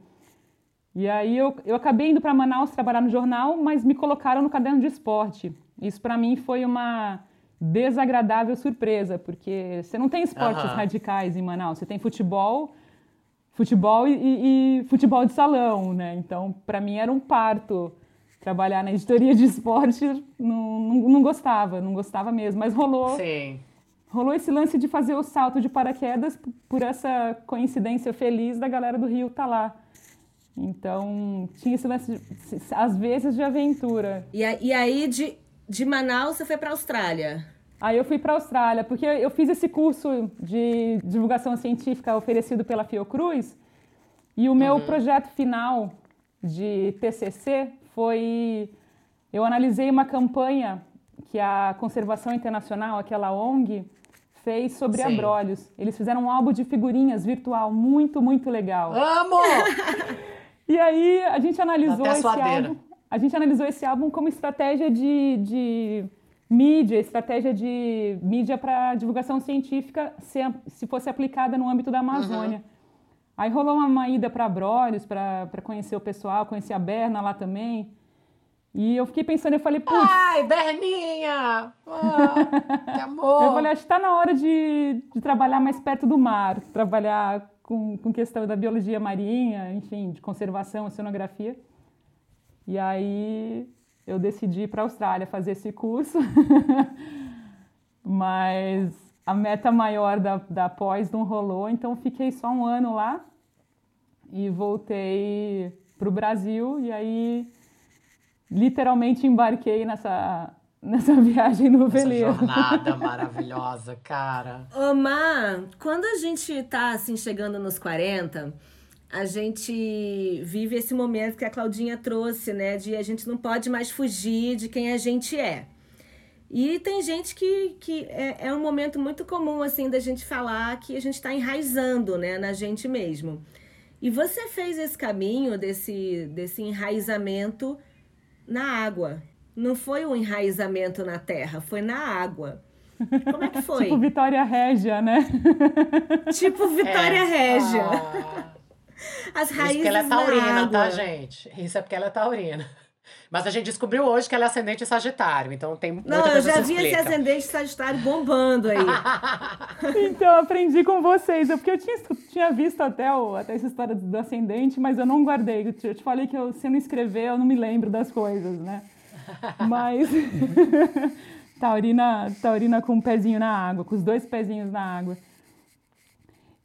E aí eu, eu acabei indo para Manaus trabalhar no jornal, mas me colocaram no caderno de esporte. Isso para mim foi uma desagradável surpresa, porque você não tem esportes uhum. radicais em Manaus, você tem futebol, futebol e, e futebol de salão, né? Então, para mim era um parto trabalhar na editoria de esporte, não, não, não, gostava, não gostava mesmo, mas rolou. Sim. Rolou esse lance de fazer o salto de paraquedas por essa coincidência feliz da galera do Rio estar tá lá. Então, tinha esse lance, de, às vezes, de aventura. E, e aí, de, de Manaus, você foi para a Austrália? Aí eu fui para a Austrália, porque eu fiz esse curso de divulgação científica oferecido pela Fiocruz, e o meu uhum. projeto final de TCC foi eu analisei uma campanha que a Conservação Internacional, aquela ONG, fez sobre Sim. abrolhos. Eles fizeram um álbum de figurinhas virtual muito, muito legal. Amo! [laughs] e aí a gente analisou esse álbum. A gente analisou esse álbum como estratégia de, de mídia, estratégia de mídia para divulgação científica, se, se fosse aplicada no âmbito da Amazônia. Uhum. Aí rolou uma, ida para Abrolhos para conhecer o pessoal, conhecer a Berna lá também. E eu fiquei pensando, eu falei, putz... Ai, Berninha! Oh, que amor! [laughs] eu falei, acho que está na hora de, de trabalhar mais perto do mar, trabalhar com, com questão da biologia marinha, enfim, de conservação, oceanografia. E aí eu decidi ir para a Austrália fazer esse curso, [laughs] mas a meta maior da, da pós não rolou, então fiquei só um ano lá e voltei para o Brasil e aí literalmente embarquei nessa [laughs] nessa viagem no veleiro. Essa jornada [laughs] maravilhosa, cara. Ô, Má, quando a gente tá assim chegando nos 40, a gente vive esse momento que a Claudinha trouxe, né? De a gente não pode mais fugir de quem a gente é. E tem gente que, que é, é um momento muito comum, assim, da gente falar que a gente está enraizando, né? Na gente mesmo. E você fez esse caminho desse, desse enraizamento na água. Não foi um enraizamento na terra, foi na água. Como é que [laughs] foi? tipo Vitória Régia, né? tipo Vitória é. Régia. Ah. As raízes Isso porque ela é taurina, tá, gente? Isso é porque ela é taurina. [laughs] Mas a gente descobriu hoje que ela é ascendente Sagitário, então tem muita Não, eu coisa já que vi esse ascendente Sagitário bombando aí. [laughs] Então, eu aprendi com vocês. Porque eu tinha, tinha visto até, o, até essa história do ascendente, mas eu não guardei. Eu te, eu te falei que eu, se eu não escrever, eu não me lembro das coisas, né? [laughs] Mas. taurina, taurina com um pezinho na água, com os dois pezinhos na água.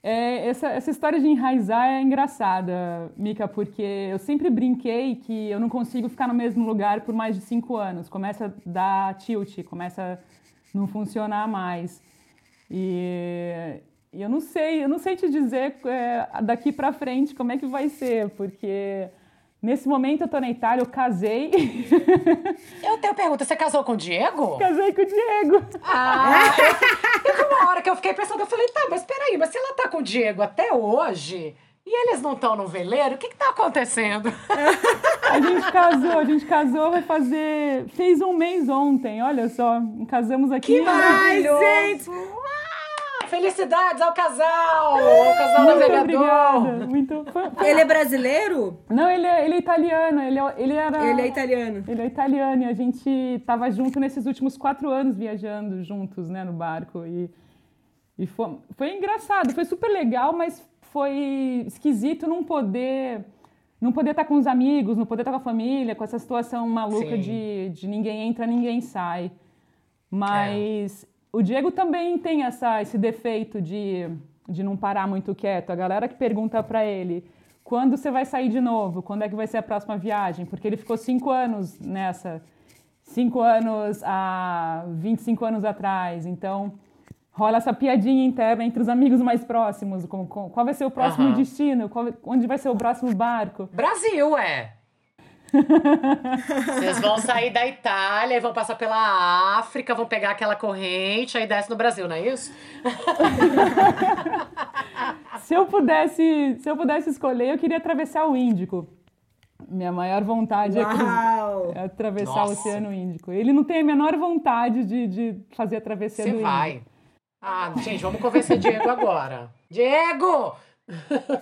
É, essa, essa história de enraizar é engraçada, Mica, porque eu sempre brinquei que eu não consigo ficar no mesmo lugar por mais de cinco anos. Começa a dar tilt, começa a não funcionar mais. E, e eu não sei, eu não sei te dizer é, daqui para frente como é que vai ser, porque nesse momento eu tô na Itália, eu casei, [laughs] Eu tenho pergunta, você casou com o Diego? casei com o Diego. Ah, [laughs] teve uma hora que eu fiquei pensando, eu falei, tá, mas peraí, mas se ela tá com o Diego até hoje e eles não estão no veleiro, o que que tá acontecendo? A gente casou, a gente casou, vai fazer. Fez um mês ontem, olha só. Casamos aqui. Ai, Maravilhoso. gente! Ah, felicidades ao casal! Ao casal Muito navegador! obrigada. Muito. Ele é brasileiro? Não, ele é, ele é italiano. Ele, é- ele era. Ele é italiano. Ele é italiano e a gente tava junto nesses últimos quatro anos viajando juntos, né, no barco. E, e foi, foi engraçado, foi super legal, mas foi esquisito não poder não poder estar com os amigos, não poder estar com a família, com essa situação maluca Sim. de, de ninguém entra, ninguém sai. Mas o Diego também tem essa, esse defeito de, de não parar muito quieto. A galera que pergunta para ele quando você vai sair de novo, quando é que vai ser a próxima viagem, porque ele ficou cinco anos nessa, cinco anos há 25 anos atrás. Então rola essa piadinha interna entre os amigos mais próximos, com, com- qual vai ser o próximo Aham. destino, qual- onde vai ser o próximo barco. Brasil, é. Vocês vão sair da Itália e vão passar pela África, vão pegar aquela corrente, aí desce no Brasil, não é isso? [laughs] Se eu pudesse, se eu pudesse escolher, eu queria atravessar o Índico. Minha maior vontade é, cruz- é atravessar Nossa. o Oceano Índico. Ele não tem a menor vontade de, de fazer a travessia Você do vai. Índico. Ah, gente, vamos convencer Diego agora. Diego!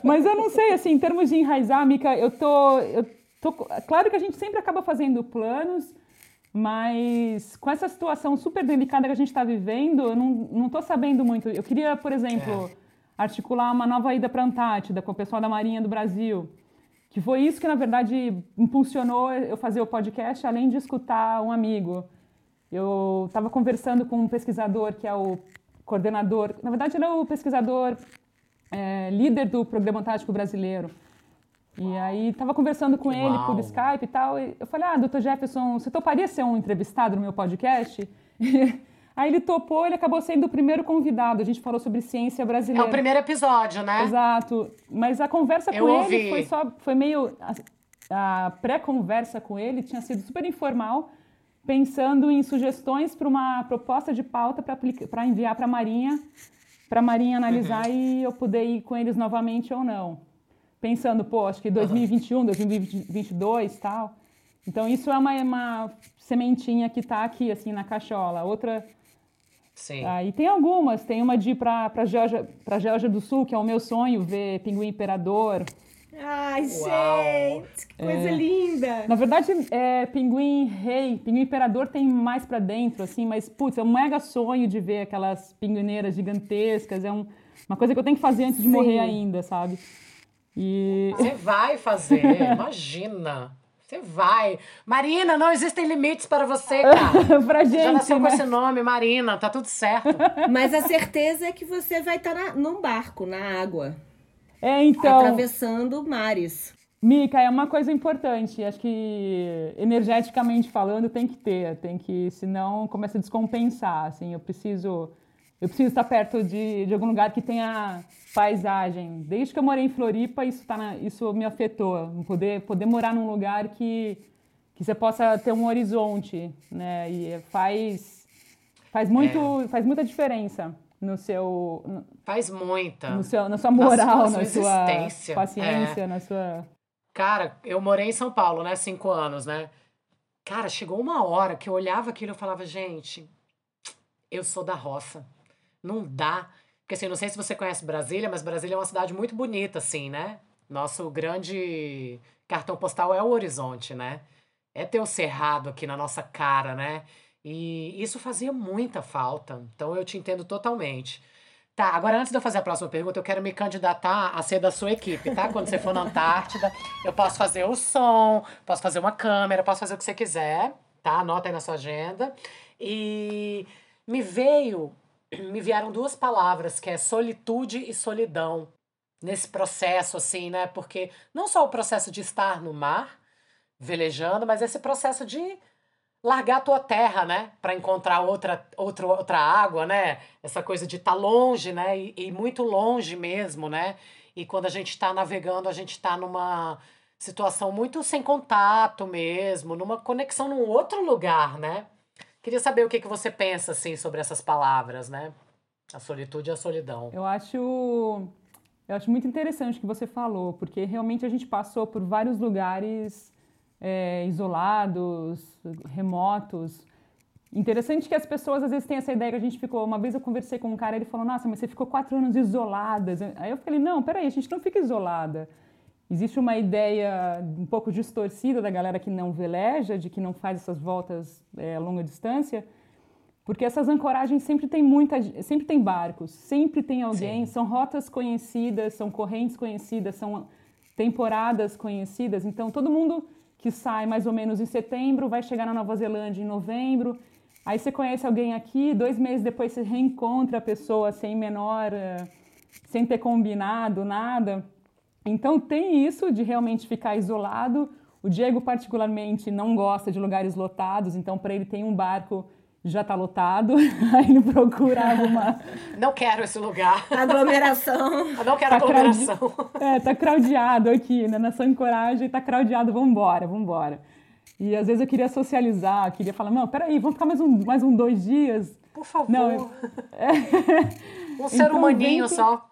Mas eu não sei, assim, em termos de enraizar, Mica, eu tô, eu tô. Claro que a gente sempre acaba fazendo planos, mas com essa situação super delicada que a gente está vivendo, eu não, tô sabendo muito. Eu queria, por exemplo, articular uma nova ida para a Antártida com o pessoal da Marinha do Brasil. Que foi isso que, na verdade, impulsionou eu fazer o podcast, além de escutar um amigo. Eu estava conversando com um pesquisador que é o coordenador, na verdade, ele é o pesquisador é, líder do Programa Antártico Brasileiro. E aí estava conversando com ele por. Skype e tal. E eu falei, ah, doutor Jefferson, você toparia ser um entrevistado no meu podcast? [laughs] aí ele topou, ele acabou sendo o primeiro convidado. A gente falou sobre ciência É brasileira. o primeiro episódio, né? Exato. Mas a conversa Eu com ouvi. ele foi só. Foi meio. A, a pré-conversa com ele tinha sido super informal, pensando em sugestões para uma proposta de pauta para enviar para a Marinha, para a Marinha analisar e eu poder ir com eles novamente ou não. Pensando, pô, acho que 2021, 2022 e tal. Então, isso é uma, uma sementinha que está aqui, assim, na cachola. Outra Sim. ah, e tem algumas, tem uma de ir para a Geórgia, pra Geórgia do Sul, que é o meu sonho, ver pinguim imperador. Ai, Uau. gente, que coisa linda! Na verdade, é pinguim rei, pinguim imperador tem mais para dentro, assim, mas, putz, é um mega sonho de ver aquelas pinguineiras gigantescas, é um- uma coisa que eu tenho que fazer antes de Sim. morrer ainda, sabe? E... Você vai fazer, [laughs] imagina. Você vai. Marina, não existem limites para você, [laughs] cara. pra Já gente, nasceu com né? esse nome, Marina, tá tudo certo. Mas a certeza é que você vai estar num barco, na água, É, então... atravessando mares. Mica, é uma coisa importante. Acho que energeticamente falando tem que ter, tem que, senão começa a descompensar. Assim, eu preciso, eu preciso estar perto de, de algum lugar que tenha paisagem. Desde que eu morei em Floripa, isso tá na, isso me afetou. Poder poder morar num lugar que que você possa ter um horizonte, né? E faz faz muito faz muita diferença no seu no, Faz muita. no seu na sua moral, sua na sua paciência, É. na sua Cara, eu morei em São Paulo, né? Cinco anos, né? Cara, chegou uma hora que eu olhava aquilo e eu falava, gente, eu sou da roça. Não dá. Porque assim, não sei se você conhece Brasília, mas Brasília é uma cidade muito bonita, assim, né? Nosso grande cartão postal é o horizonte, né? é ter o cerrado aqui na nossa cara, né? E isso fazia muita falta. Então eu te entendo totalmente. Tá, agora antes de eu fazer a próxima pergunta, eu quero me candidatar a ser da sua equipe, tá? Quando você for na Antártida, eu posso fazer o som, posso fazer uma câmera, posso fazer o que você quiser, tá? Anota aí na sua agenda. E me veio, me vieram duas palavras, que é solitude e solidão, nesse processo, assim, né? Porque não só o processo de estar no mar, velejando, mas esse processo de largar a tua terra, né, para encontrar outra, outra, outra água, né? Essa coisa de estar tá longe, né, e, e, muito longe mesmo, né? E quando a gente está navegando, a gente está numa situação muito sem contato mesmo, numa conexão num outro lugar, né? Queria saber o que, que você pensa, assim, sobre essas palavras, né? A solitude e a solidão. Eu acho, eu acho muito interessante o que você falou, porque realmente a gente passou por vários lugares é, isolados, remotos. Interessante que as pessoas às vezes têm essa ideia que a gente ficou. Uma vez eu conversei com um cara, ele falou: Nossa, mas você ficou quatro anos isolada. Aí eu falei: Não, peraí, a gente não fica isolada. Existe uma ideia um pouco distorcida da galera que não veleja, de que não faz essas voltas é, a longa distância, porque essas ancoragens sempre tem muita, sempre tem barcos, sempre tem alguém, Sim. são rotas conhecidas, são correntes conhecidas, são temporadas conhecidas. Então todo mundo que sai mais ou menos em setembro, vai chegar na Nova Zelândia em novembro. Aí você conhece alguém aqui, dois meses depois você reencontra a pessoa sem menor, eh, sem ter combinado nada. Então tem isso de realmente ficar isolado. O Diego particularmente não gosta de lugares lotados, então para ele tem um barco já está lotado, [laughs] aí ele procurava uma... [laughs] Não quero esse lugar. Aglomeração. Eu não quero tá aglomeração. Craudi... É, tá craudiado aqui, né? Nessa ancoragem tá craudiado, vambora, vambora. E às vezes eu queria socializar, queria falar, não, peraí, vamos ficar mais um, mais um dois dias? Por favor. Não, eu... é... [laughs] Um ser então, humaninho vento... só.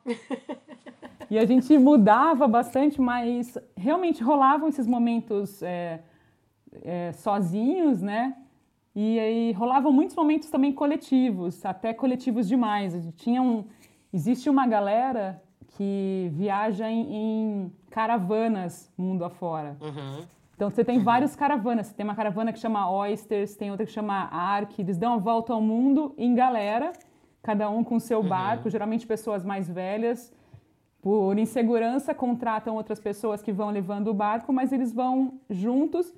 E a gente mudava bastante, mas realmente rolavam esses momentos é, é, sozinhos, né? E aí rolavam muitos momentos também coletivos, até coletivos demais. Tinha um, existe uma galera que viaja em, em caravanas mundo afora. Uhum. Então você tem uhum. várias caravanas. Tem uma caravana que chama Oysters, tem outra que chama Ark. Eles dão a volta ao mundo em galera, cada um com seu uhum. barco, geralmente pessoas mais velhas. Por insegurança, contratam outras pessoas que vão levando o barco, mas eles vão juntos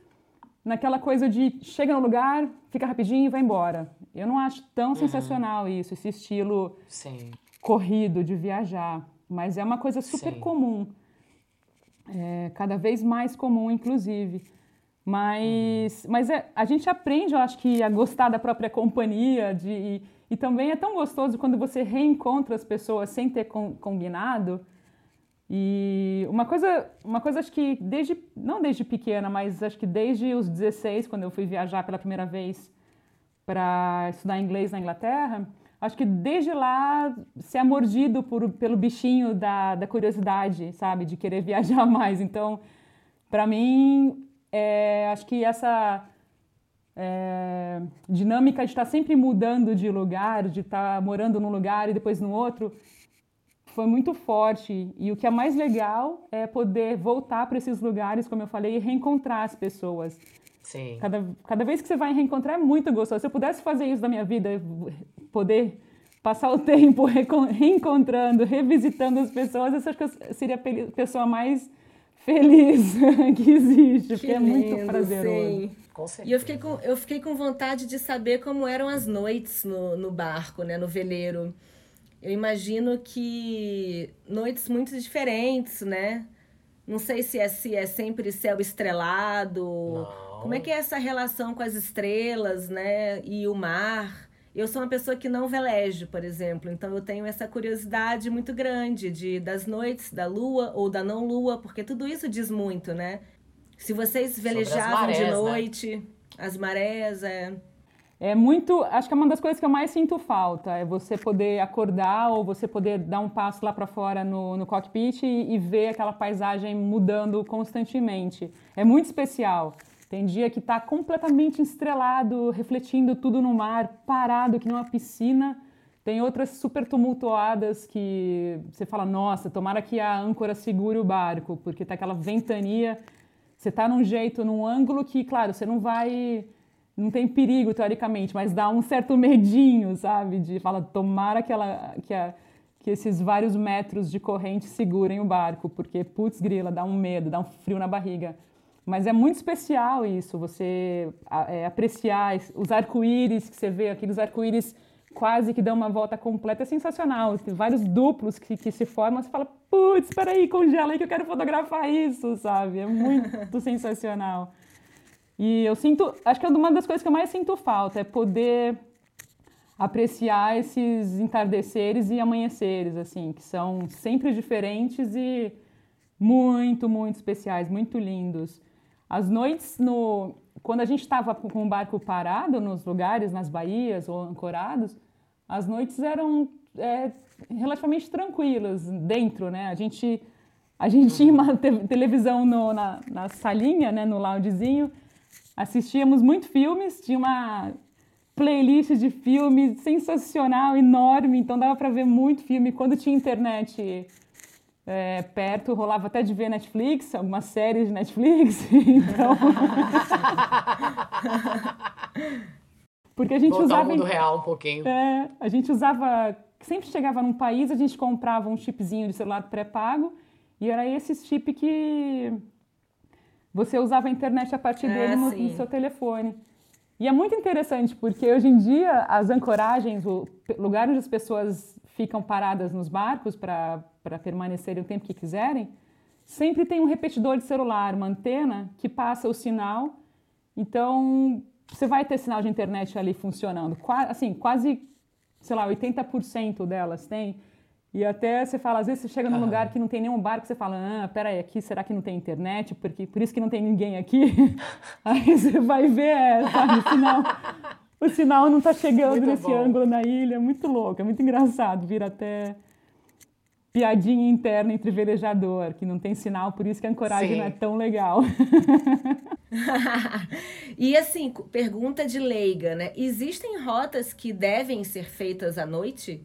naquela coisa de chega no lugar, fica rapidinho e vai embora. Eu não acho tão uhum. sensacional isso, esse estilo Sim. corrido de viajar. Mas é uma coisa super Sim. comum. É, cada vez mais comum, inclusive. Mas, uhum. mas é, a gente aprende, eu acho que, a gostar da própria companhia. De, e, e também é tão gostoso quando você reencontra as pessoas sem ter com, combinado. E uma coisa, uma coisa acho que desde, não desde pequena, mas acho que desde os 16, quando eu fui viajar pela primeira vez para estudar inglês na Inglaterra, acho que desde lá se é mordido por, pelo bichinho da, da curiosidade, sabe, de querer [laughs] viajar mais. Então, para mim, é, acho que essa é, dinâmica de estar sempre mudando de lugar, de estar morando num lugar e depois no outro, foi muito forte. E o que é mais legal é poder voltar para esses lugares, como eu falei, e reencontrar as pessoas. Sim. Cada, cada vez que você vai reencontrar é muito gostoso. Se eu pudesse fazer isso na minha vida, poder passar o [laughs] tempo reencontrando, revisitando as pessoas, eu acho que eu seria a pessoa mais feliz [laughs] que existe, porque é muito prazeroso. Sim. E eu fiquei, com, eu fiquei com vontade de saber como eram as noites no, no barco, né, no veleiro. Eu imagino que noites muito diferentes, né? Não sei se é, se é sempre céu estrelado. Não. Como é que é essa relação com as estrelas, né? E o mar? Eu sou uma pessoa que não velejo, por exemplo, então eu tenho essa curiosidade muito grande de das noites da lua ou da não lua, porque tudo isso diz muito, né? Se vocês velejavam marés, de né? noite, né? as marés, é é muito, acho que é uma das coisas que eu mais sinto falta, é você poder acordar ou você poder dar um passo lá para fora no, no cockpit e, e, ver aquela paisagem mudando constantemente. É muito especial. Tem dia que está completamente estrelado, refletindo tudo no mar, parado, que numa piscina. Tem outras super tumultuadas que você fala, nossa, tomara que a âncora segure o barco, porque tá aquela ventania você está num jeito, num ângulo que, claro, você não vai. Não tem perigo, teoricamente, mas dá um certo medinho, sabe? De fala, tomara que, ela, que, a, que esses vários metros de corrente segurem o barco, porque, putz, grila, dá um medo, dá um frio na barriga. Mas é muito especial isso, você é, apreciar os arco-íris que você vê, aqueles arco-íris quase que dão uma volta completa, é sensacional. Tem vários duplos que, que se formam, você fala, putz, espera aí, congela aí que eu quero fotografar isso, sabe? É muito [laughs] sensacional. E eu sinto, acho que é uma das coisas que eu mais sinto falta, é poder apreciar esses entardeceres e amanheceres, assim, que são sempre diferentes e muito, muito especiais, muito lindos. As noites, no, quando a gente estava com o barco parado nos lugares, nas baías ou ancorados, as noites eram é, relativamente tranquilas dentro, né? A gente, a gente tinha uma te televisão no, na, na salinha, né, no loungezinho, assistíamos muito filmes, tinha uma playlist de filmes sensacional, enorme, então dava para ver muito filme. Quando tinha internet é, perto, rolava até de ver Netflix, algumas séries de Netflix. [laughs] Então. Porque a gente Voltar usava. mundo real um pouquinho. É, a gente usava. Sempre chegava num país, a gente comprava um chipzinho de celular pré-pago, e era esse chip que você usava a internet a partir é, dele no, no seu telefone. E é muito interessante, porque hoje em dia as ancoragens, o lugar onde as pessoas ficam paradas nos barcos para permanecerem o tempo que quiserem, sempre tem um repetidor de celular, uma antena que passa o sinal. Então, você vai ter sinal de internet ali funcionando. Qua, assim, quase, sei lá, 80% delas tem. E até você fala, às vezes você chega num lugar que não tem nenhum barco, você fala, ah, peraí, aqui será que não tem internet? Porque, por isso que não tem ninguém aqui. [laughs] Aí você vai ver, é, sabe, o sinal, o sinal não está chegando muito nesse bom. ângulo na ilha. É muito louco, é muito engraçado. Vira até piadinha interna entre velejador, que não tem sinal, por isso que a ancoragem Sim. não é tão legal. [laughs] e assim, pergunta de leiga, né? Existem rotas que devem ser feitas à noite?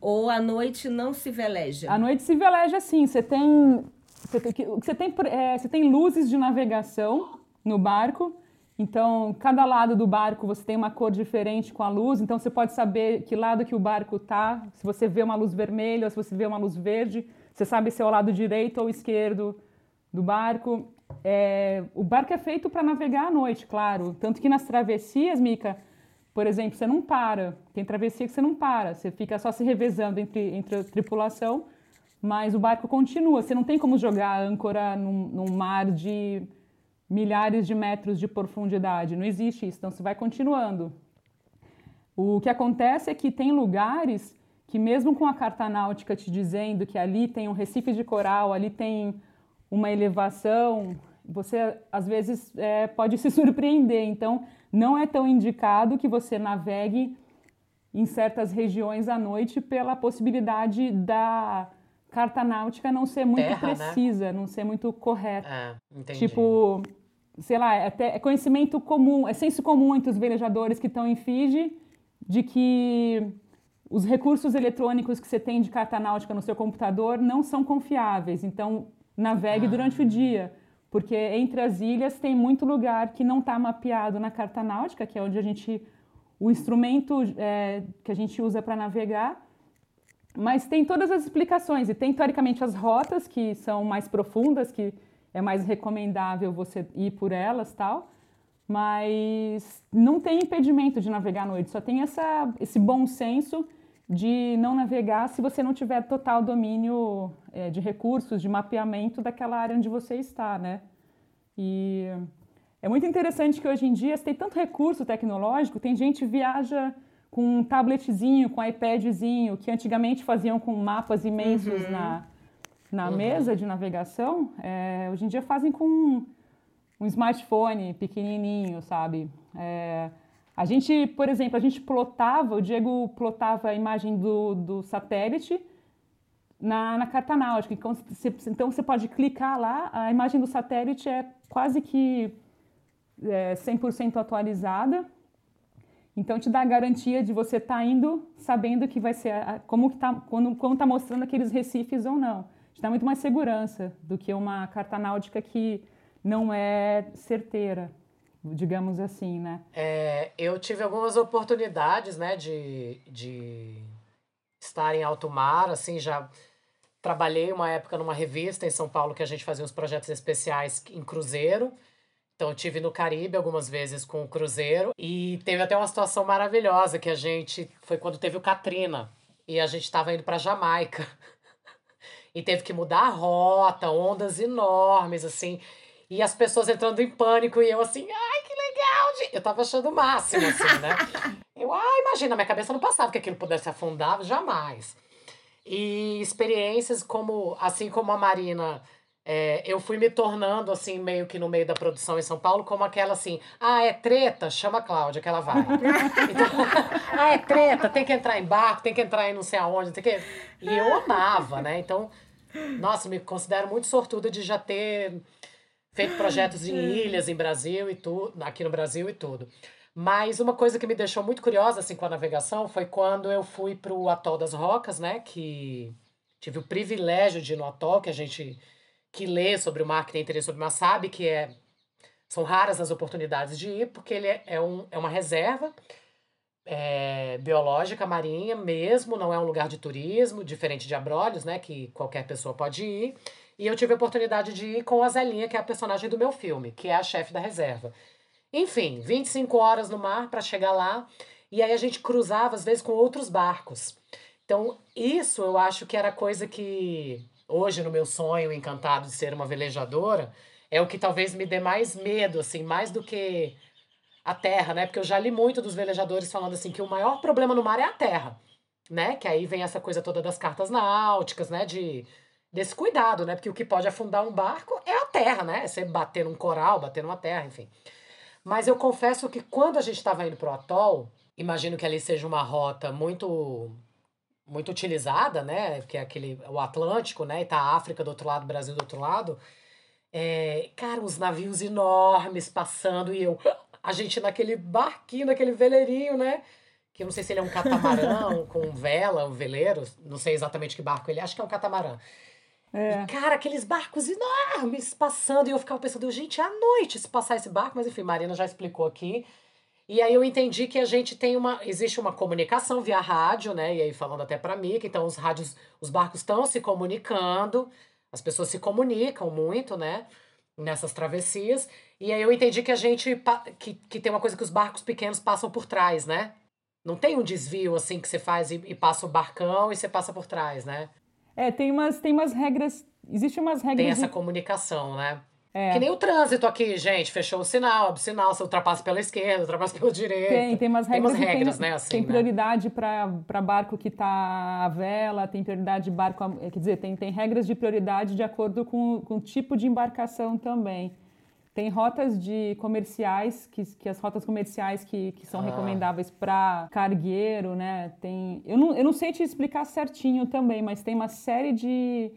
Ou à noite não se veleja? À noite se veleja sim. Você tem, você tem, você tem, é, você tem luzes de navegação no barco então, cada lado do barco você tem uma cor diferente com a luz, então você pode saber que lado que o barco está. Se você vê uma luz vermelha ou se você vê uma luz verde, você sabe se é o lado direito ou esquerdo do barco. É, o barco é feito para navegar à noite, claro. Tanto que nas travessias, Mica, por exemplo, você não para. Tem travessia que você não para, você fica só se revezando entre, entre a tripulação, mas o barco continua. Você não tem como jogar âncora num, num mar de milhares de metros de profundidade. Não existe isso, então você vai continuando. O que acontece é que tem lugares que, mesmo com a carta náutica te dizendo que ali tem um recife de coral, ali tem uma elevação, você às vezes é, pode se [laughs] surpreender. Então, não é tão indicado que você navegue em certas regiões à noite pela possibilidade da carta náutica não ser muito Terra, né? precisa, né? não ser muito correta. É. Tipo, sei lá, é, até, é conhecimento comum, é senso comum entre os velejadores que estão em Fiji de que os recursos eletrônicos que você tem de carta náutica no seu computador não são confiáveis. Então, navegue ah. durante o dia, porque entre as ilhas tem muito lugar que não está mapeado na carta náutica, que é onde a gente o instrumento é, que a gente usa para navegar, mas tem todas as explicações e tem teoricamente as rotas que são mais profundas que é mais recomendável você ir por elas tal. Mas não tem impedimento de navegar à noite, só tem essa, esse bom senso de não navegar se você não tiver total domínio é, de recursos, de mapeamento daquela área onde você está, né? E é muito interessante que hoje em dia tem tanto recurso tecnológico, tem gente que viaja com um tabletzinho, com um iPadzinho, que antigamente faziam com mapas imensos uhum. na, na uhum. mesa de navegação, é, hoje em dia fazem com um, um smartphone pequenininho, sabe? É, a gente, por exemplo, a gente plotava, o Diego plotava a imagem do, do satélite na, na carta náutica. Então você, então você pode clicar lá, a imagem do satélite é quase que é, 100% atualizada. Então te dá a garantia de você estar tá indo sabendo que vai ser como está quando como está mostrando aqueles recifes ou não te dá muito mais segurança do que uma carta náutica que não é certeira, digamos assim, né? É, eu tive algumas oportunidades, né, de, de estar em alto mar, assim, já trabalhei uma época numa revista em São Paulo que a gente fazia uns projetos especiais em cruzeiro. Então, eu tive no Caribe algumas vezes com o cruzeiro e teve até uma situação maravilhosa que a gente foi quando teve o Katrina e a gente estava indo para Jamaica. [laughs] e teve que mudar a rota, ondas enormes assim, e as pessoas entrando em pânico e eu assim, ai, que legal. Eu tava achando o máximo assim, né? [laughs] Eu, ai, imagina, minha cabeça não passava que aquilo pudesse afundar, jamais. E experiências como, assim como a Marina, é, eu fui me tornando, assim, meio que no meio da produção em São Paulo, como aquela assim, ah, é treta, chama a Cláudia que ela vai. [laughs] Então, [laughs] ah, é treta, tem que entrar em barco, tem que entrar em não sei aonde, tem que... E eu amava, né? Então, nossa, me considero muito sortuda de já ter feito projetos em ilhas, em Brasil e tudo, aqui no Brasil e tudo. Mas uma coisa que me deixou muito curiosa assim com a navegação foi quando eu fui para o Atol das Rocas, né, que tive o privilégio de ir no atol, que a gente que lê sobre o mar, que tem interesse sobre o mar, sabe que é são raras as oportunidades de ir, porque ele é, é, um, é uma reserva é, biológica marinha mesmo, não é um lugar de turismo, diferente de Abrolhos, né, que qualquer pessoa pode ir. E eu tive a oportunidade de ir com a Zelinha, que é a personagem do meu filme, que é a chefe da reserva. Enfim, 25 horas no mar para chegar lá. E aí a gente cruzava, às vezes, com outros barcos. Então, isso eu acho que era coisa que, hoje, no meu sonho encantado de ser uma velejadora, é o que talvez me dê mais medo, assim, mais do que a terra, né? Porque eu já li muito dos velejadores falando assim que o maior problema no mar é a terra, né? Que aí vem essa coisa toda das cartas náuticas, né? De desse cuidado, né? Porque o que pode afundar um barco é a terra, né? É você bater num coral, bater numa terra, enfim. Mas eu confesso que quando a gente estava indo pro atol, imagino que ali seja uma rota muito muito utilizada, né? Que é aquele o Atlântico, né? E tá a África do outro lado, Brasil do outro lado. É, cara, uns navios enormes passando e eu a gente naquele barquinho, naquele veleirinho, né? Que eu não sei se ele é um catamarã com vela, um veleiro, não sei exatamente que barco ele é, acho que é um catamarã. É. E, cara, aqueles barcos enormes passando, e eu ficava pensando, gente, é à noite se passar esse barco, mas enfim, Marina já explicou aqui. E aí eu entendi que a gente tem uma. Existe uma comunicação via rádio, né? E aí falando até para mim, que então os rádios, os barcos estão se comunicando, as pessoas se comunicam muito, né? Nessas travessias. E aí eu entendi que a gente. que, que tem uma coisa que os barcos pequenos passam por trás, né? Não tem um desvio assim que você faz e, e passa o barcão e você passa por trás, né? É, tem umas, tem umas regras. Existe umas regras. Tem essa de... comunicação, né? É. Que nem o trânsito aqui, gente. Fechou o sinal, abre o sinal, você ultrapassa pela esquerda, ultrapassa pela direita. Tem, tem umas regras. Tem umas regras, tem, né? Assim, tem né? prioridade né? para barco que está à vela, tem prioridade de barco. Quer dizer, tem, tem regras de prioridade de acordo com, com o tipo de embarcação também. Tem rotas de comerciais, que, que as rotas comerciais que, que são ah. recomendáveis para cargueiro, né? Tem, eu, não, eu não sei te explicar certinho também, mas tem uma série de,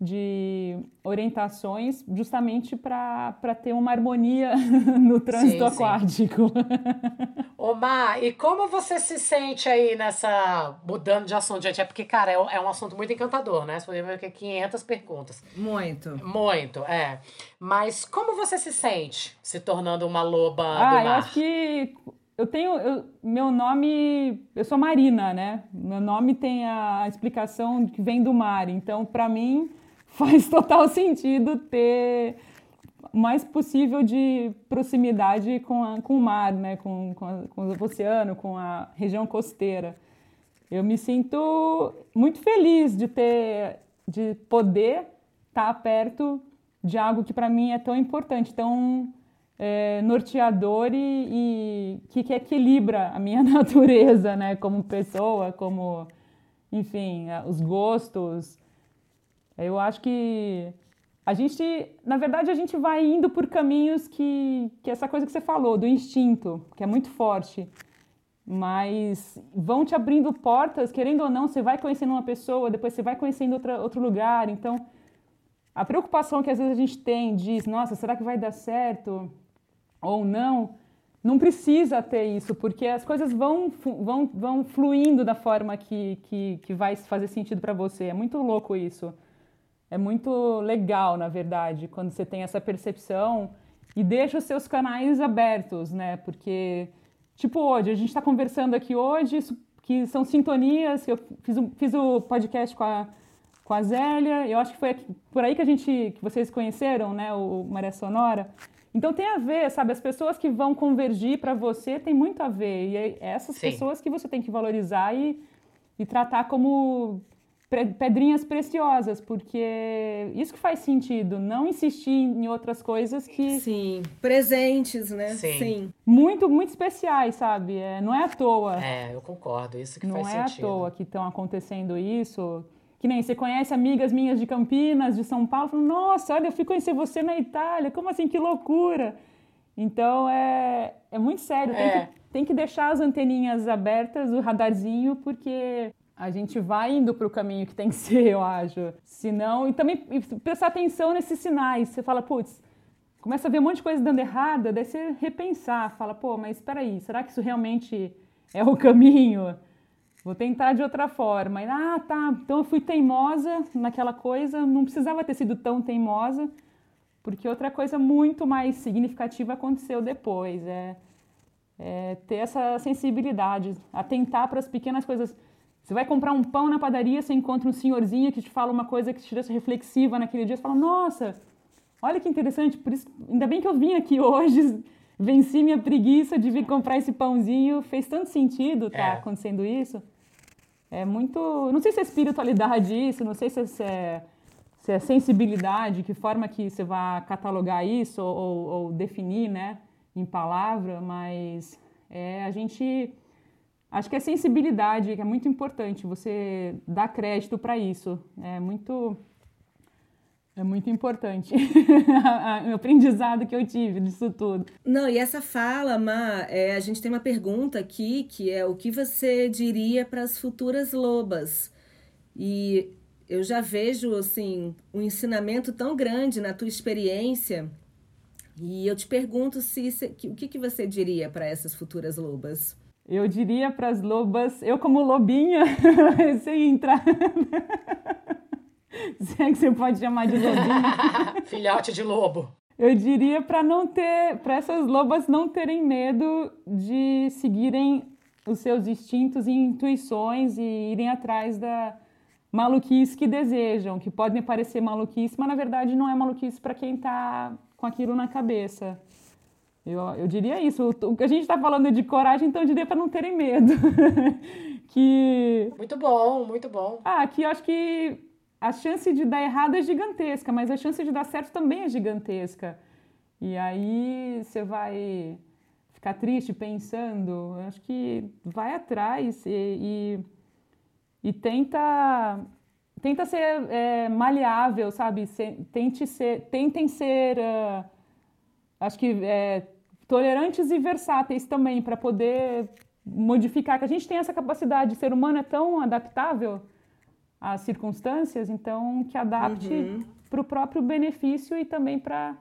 de orientações justamente para ter uma harmonia [laughs] no trânsito sim, aquático. [laughs] Sim. Omar, e como você se sente aí nessa. mudando de assunto, gente? É porque, cara, é, é um assunto muito encantador, né? Você pode ver que 500 perguntas. Muito. Muito, é. Mas como você se sente se tornando uma loba ah, do mar? Eu acho que eu tenho. Eu, meu nome. Eu sou Marina, né? Meu nome tem a explicação que vem do mar. Então, para mim [laughs] faz total sentido ter mais possível de proximidade com, a, com o mar, né? com, com, a, com o oceano, com a região costeira. Eu me sinto muito feliz de ter, de poder estar perto de algo que para mim é tão importante, tão é, norteador e, e que, que, equilibra a minha [laughs] natureza, né, como pessoa, como, enfim, os gostos, eu acho que a gente, na verdade, a gente vai indo por caminhos que, que essa coisa que você falou, do instinto, que é muito forte, mas vão te abrindo portas, querendo ou não, você vai conhecendo uma pessoa, depois você vai conhecendo outra, outro lugar, então a preocupação que às vezes a gente tem, diz, nossa, será que vai dar certo ou não? Não precisa ter isso, porque as coisas vão, vão, vão fluindo da forma que, que, que vai fazer sentido para você. É muito louco isso. É muito legal, na verdade, quando você tem essa percepção e deixa os seus canais abertos, né? Porque, tipo, hoje, a gente está conversando aqui hoje, que são sintonias, eu fiz, um, fiz o podcast com a, com a Zélia, eu acho que foi por aí que a gente, que vocês conheceram, né, o Maré Sonora. Então tem a ver, sabe? As pessoas que vão convergir para você tem muito a ver. E é essas Sim. pessoas que você tem que valorizar e, e tratar como pedrinhas preciosas, porque isso que faz sentido, não insistir em outras coisas que sim, presentes, né? Sim, sim. muito muito especiais, sabe? É, não é à toa. É, eu concordo, isso que não faz é sentido. Não é à toa que estão acontecendo isso. Que nem você conhece amigas minhas de Campinas, de São Paulo, falam, nossa, olha, eu fui conhecer você na Itália, como assim, que loucura! Então é, é muito sério, tem, é. que, tem que deixar as anteninhas abertas, o radarzinho, porque a gente vai indo para o caminho que tem que [laughs] ser, eu acho. Senão, e também prestar atenção nesses sinais. Você fala, putz, começa a ver um monte de coisa dando errada, daí você repensar, fala, pô, mas espera aí, será que isso realmente é o caminho? Vou tentar de outra forma. E, ah, tá, então eu fui teimosa naquela coisa, não precisava ter sido tão teimosa, porque outra coisa muito mais significativa aconteceu depois. É, é ter essa sensibilidade, atentar para as pequenas coisas você vai comprar um pão na padaria, você encontra um senhorzinho que te fala uma coisa que te deixa reflexiva naquele dia, você fala, nossa, olha que interessante, por isso, ainda bem que eu vim aqui [laughs] hoje, venci minha preguiça de vir comprar esse pãozinho, fez tanto sentido tá é. acontecendo isso. É muito, não sei se é espiritualidade isso, não sei se é, se é sensibilidade, que forma que você vai catalogar isso ou, ou, ou definir, né, em palavra, mas é a gente Acho que a sensibilidade que é muito importante, você dar crédito para isso. É muito é muito importante [laughs] o aprendizado que eu tive disso tudo. Não, e essa fala, Ma, é, a gente tem uma pergunta aqui que é o que você diria para as futuras lobas? E eu já vejo assim um ensinamento tão grande na tua experiência e eu te pergunto se, se o que, que você diria para essas futuras lobas? Eu diria para as lobas, eu como lobinha, [laughs] sem entrar. [laughs] Se é que você pode chamar de lobinha. [laughs] Filhote de lobo. Eu diria para não ter, para essas lobas não terem medo de seguirem os seus instintos e intuições e irem atrás da maluquice que desejam, que podem parecer maluquice, mas na verdade não é maluquice para quem está com aquilo na cabeça. Eu, eu diria isso. O, que a gente está falando de coragem, então eu diria para não terem medo. [laughs] que. Muito bom, muito bom. Ah, que eu acho que a chance de dar errado é gigantesca, mas a chance de dar certo também é gigantesca. E aí você vai ficar triste pensando, eu acho que vai atrás e, e, e tenta tenta ser é, maleável, sabe? Se, tente ser, tentem ser, uh, acho que é, tolerantes e versáteis também, para poder modificar, que a gente tem essa capacidade, o ser humano é tão adaptável às circunstâncias, então que adapte uhum. para o próprio benefício e também para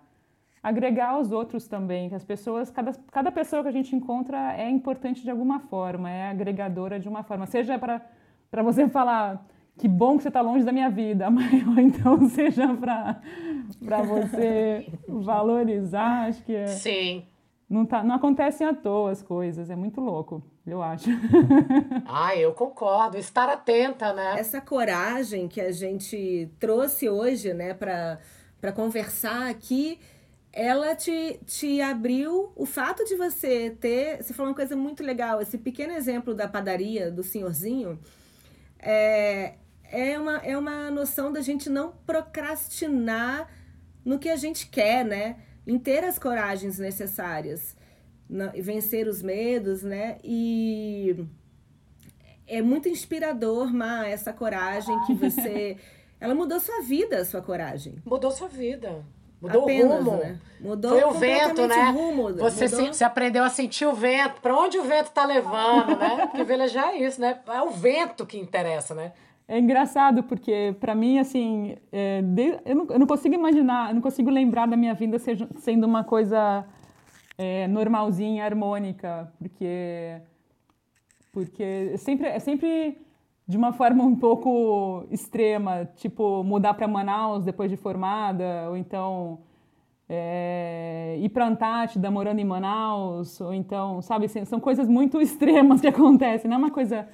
agregar aos outros também, que as pessoas, cada, cada pessoa que a gente encontra é importante de alguma forma, é agregadora de uma forma, seja para você falar que bom que você está longe da minha vida, [laughs] mas, ou então seja para você [laughs] valorizar, acho que é... Sim. Não, tá, não acontecem à toa as coisas, é muito louco, eu acho. [laughs] ah, eu concordo. Estar atenta, né? Essa coragem que a gente trouxe hoje, né, para conversar aqui, ela te, te abriu o fato de você ter. Você falou uma coisa muito legal, esse pequeno exemplo da padaria do senhorzinho. É, é, uma, é uma noção da gente não procrastinar no que a gente quer, né? Em ter as coragens necessárias, na, vencer os medos, né? E é muito inspirador, Ma, essa coragem que você. [laughs] Ela mudou sua vida, sua coragem. Mudou sua vida. Mudou Apenas, o rumo. Né? Mudou Foi o vento, né? O rumo, você, se, você aprendeu a sentir o vento. Para onde o vento está levando, né? Porque velejar é isso, né? É o vento que interessa, né? É engraçado porque para mim assim, é, de, eu, não, eu, não, consigo imaginar, eu não consigo lembrar da minha vida seja, sendo uma coisa é, normalzinha, harmônica, porque porque é sempre é sempre de uma forma um pouco extrema, tipo mudar para Manaus depois de formada, ou então é, ir para Antártida morando em Manaus, ou então, sabe, assim, são coisas muito [laughs] extremas que acontecem, não é uma coisa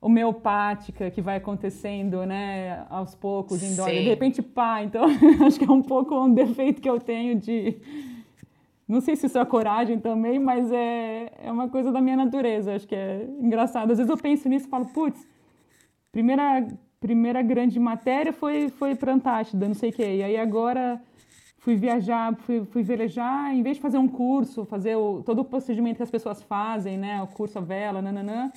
homeopática que vai acontecendo, né, aos poucos, em dose. De repente, pá, então [laughs] acho que é um pouco um defeito que eu tenho de não sei se isso é coragem também, mas é, é uma coisa da minha natureza, acho que é engraçado. Às vezes eu penso nisso e falo, putz, primeira primeira grande matéria foi foi para Antártida, não sei o quê. E aí agora fui viajar, fui, fui velejar, em vez de fazer um curso, fazer o, todo o procedimento que as pessoas fazem, né, o curso a vela, nananã,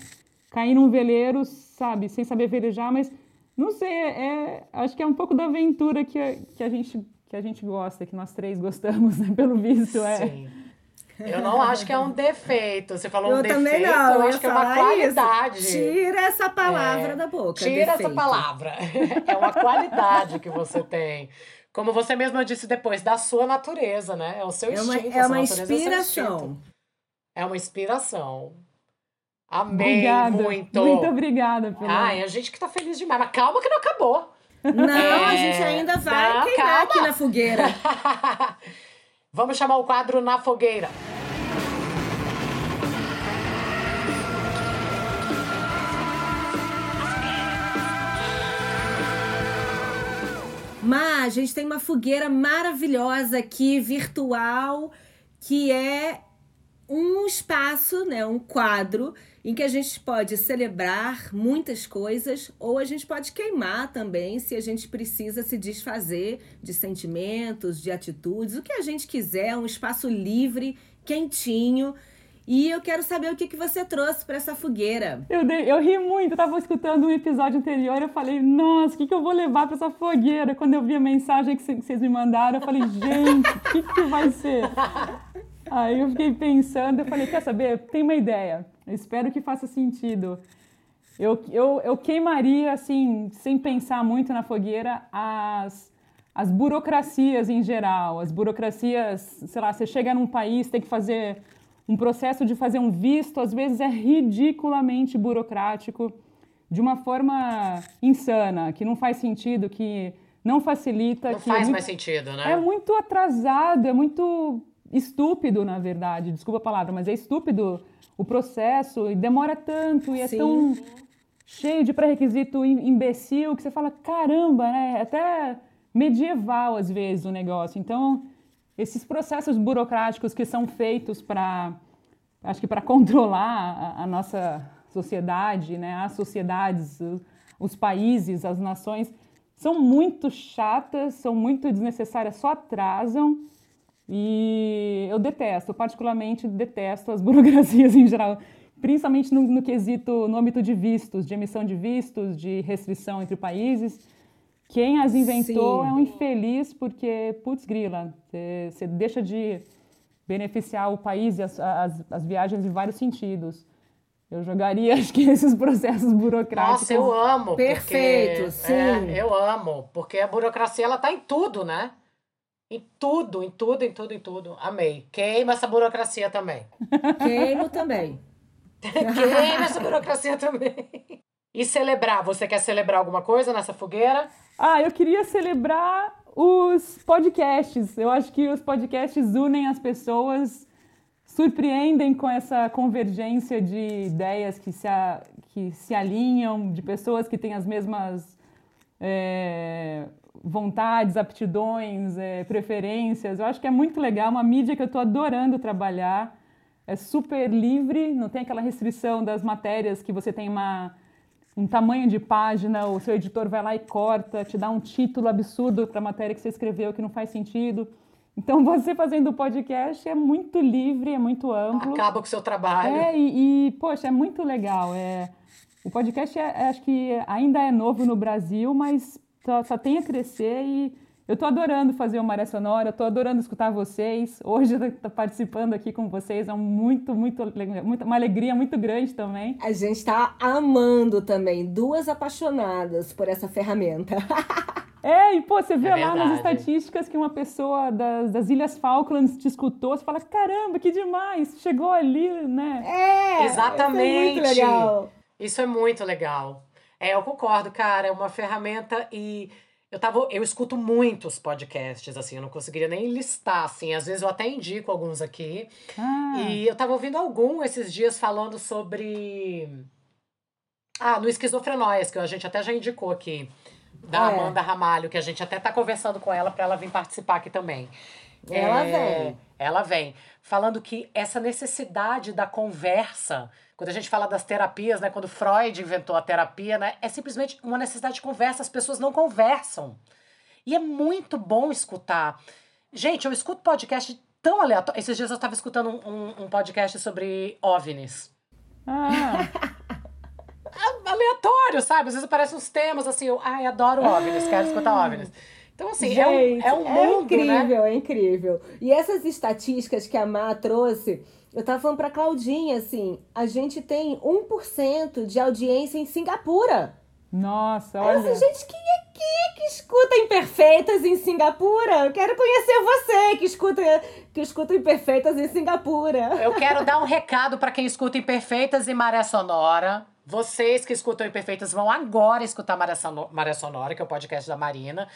cair num veleiro, sabe, sem saber velejar, mas não sei, é, acho que é um pouco da aventura que a, que a gente que a gente gosta, que nós três gostamos, né, pelo visto, é. Sim. Eu não acho que é um defeito. Você falou eu um defeito, também não. eu acho que é uma qualidade. Isso. Tira essa palavra é, da boca. Tira defeito. essa palavra. [laughs] É uma qualidade que você tem. Como você mesma disse depois, da sua natureza, né? É o seu é uma, instinto. É uma inspiração. É uma inspiração. Amei obrigada, muito. Muito obrigada. Pela... Ai, a gente que tá feliz demais. Mas calma que não acabou. Não, é... a gente ainda vai não, queimar calma. aqui na fogueira. [laughs] Vamos chamar o quadro Na Fogueira. Mas a gente tem uma fogueira maravilhosa aqui, virtual, que é um espaço, né, um quadro em que a gente pode celebrar muitas coisas ou a gente pode queimar também se a gente precisa se desfazer de sentimentos, de atitudes, o que a gente quiser, um espaço livre, quentinho e eu quero saber o que, que você trouxe para essa fogueira. Eu, dei, eu ri muito, eu tava escutando um episódio anterior, eu falei, nossa, o que, que eu vou levar para essa fogueira? Quando eu vi a mensagem que vocês me mandaram, eu falei, gente, o que, que vai ser? Aí eu fiquei pensando, eu falei, quer saber? Tem uma ideia, eu espero que faça sentido. Eu, eu, eu queimaria, assim, sem pensar muito na fogueira, as, as burocracias em geral. As burocracias, sei lá, você chega num país, tem que fazer um processo de fazer um visto, às vezes, é ridiculamente burocrático, de uma forma insana, que não faz sentido, que não facilita. Não que faz é muito, mais sentido, né? É muito atrasado, é muito estúpido, na verdade. Desculpa a palavra, mas é estúpido o processo e demora tanto e é Sim. tão cheio de pré-requisito imbecil que você fala, caramba, né? É até medieval às vezes o negócio. Então, esses processos burocráticos que são feitos para, acho que para controlar a, a, nossa sociedade, né, as sociedades, os países, as nações, são muito chatas, são muito desnecessárias, só atrasam. E eu detesto, eu particularmente detesto as [laughs] burocracias em geral, principalmente no, no quesito, no âmbito de vistos, de emissão de vistos, de restrição entre países. Quem as inventou Sim. é um infeliz porque, putz, grila, você deixa de beneficiar o país e as, as, as, viagens em vários sentidos. Eu jogaria, [laughs] acho que, esses processos burocráticos. Nossa, eu amo. Perfeito, porque, sim. É, eu amo, porque a burocracia, ela tá em tudo, né? Em tudo, em tudo, em tudo, em tudo. Amei. Queima essa burocracia também. [laughs] Queimo também. [laughs] Queima essa burocracia também. E celebrar? Você quer celebrar alguma coisa nessa fogueira? Ah, eu queria celebrar os podcasts. Eu acho que os podcasts unem as pessoas, surpreendem com essa convergência de ideias que se, a, que se alinham, de pessoas que têm as mesmas é, vontades, aptidões, é, preferências. Eu acho que é muito legal, uma mídia que eu estou adorando trabalhar. É super livre, não tem aquela restrição das matérias que você tem uma um tamanho de página, o seu editor vai lá e corta, te dá um título absurdo para a matéria que você escreveu que não faz sentido. Então, [laughs] você fazendo o podcast é muito livre, é muito amplo. Acaba com o seu trabalho. É, e, e poxa, é muito legal. É, o podcast, é, é, acho que ainda é novo no Brasil, mas só, só tem a crescer e eu estou adorando fazer o Maré Sonora, estou adorando escutar vocês. Hoje estou participando aqui com vocês, é muito, muito, muito, uma alegria muito grande também. A gente está amando também, duas apaixonadas por essa ferramenta. [laughs] É, e pô, você vê é lá nas estatísticas que uma pessoa das, das Ilhas Falklands te escutou, você fala, caramba, que demais, chegou ali, né? É, exatamente. Isso é muito legal. Isso é muito legal. É, eu concordo, cara. É uma ferramenta e eu tava, eu escuto muitos podcasts, assim, eu não conseguiria nem listar, assim. Às vezes eu até indico alguns aqui. Ah. E eu tava ouvindo algum esses dias falando sobre. Ah, no Esquizofrenóias, que a gente até já indicou aqui. Da É. Amanda Ramalho, que a gente até tá conversando com ela para ela vir participar aqui também. Ela É, vem. Ela vem. Falando que essa necessidade da conversa, quando a gente fala das terapias, né? Quando Freud inventou a terapia, né? É simplesmente uma necessidade de conversa. As pessoas não conversam. E é muito bom escutar. Gente, eu escuto podcast tão aleatório. Esses dias eu estava escutando um, um- um podcast sobre OVNIs. Ah, [laughs] Aleatório, sabe? Às vezes aparecem uns temas assim, eu, ai, adoro OVNIs, quero escutar OVNIs. Então, assim, é um, Gente, é um mundo, né? incrível, é incrível. E essas estatísticas que a Má trouxe, eu tava falando pra Claudinha, assim, a gente tem 1% de audiência em Singapura. nossa, olha. falei, gente, quem é, quem é que escuta Imperfeitas em Singapura? Eu quero conhecer você que escuta, que escuta Imperfeitas em Singapura. Eu quero dar um recado para quem escuta Imperfeitas e Maré Sonora. Vocês que escutam Imperfeitas vão agora escutar Maré, Sono- Maré Sonora, que é o podcast da Marina.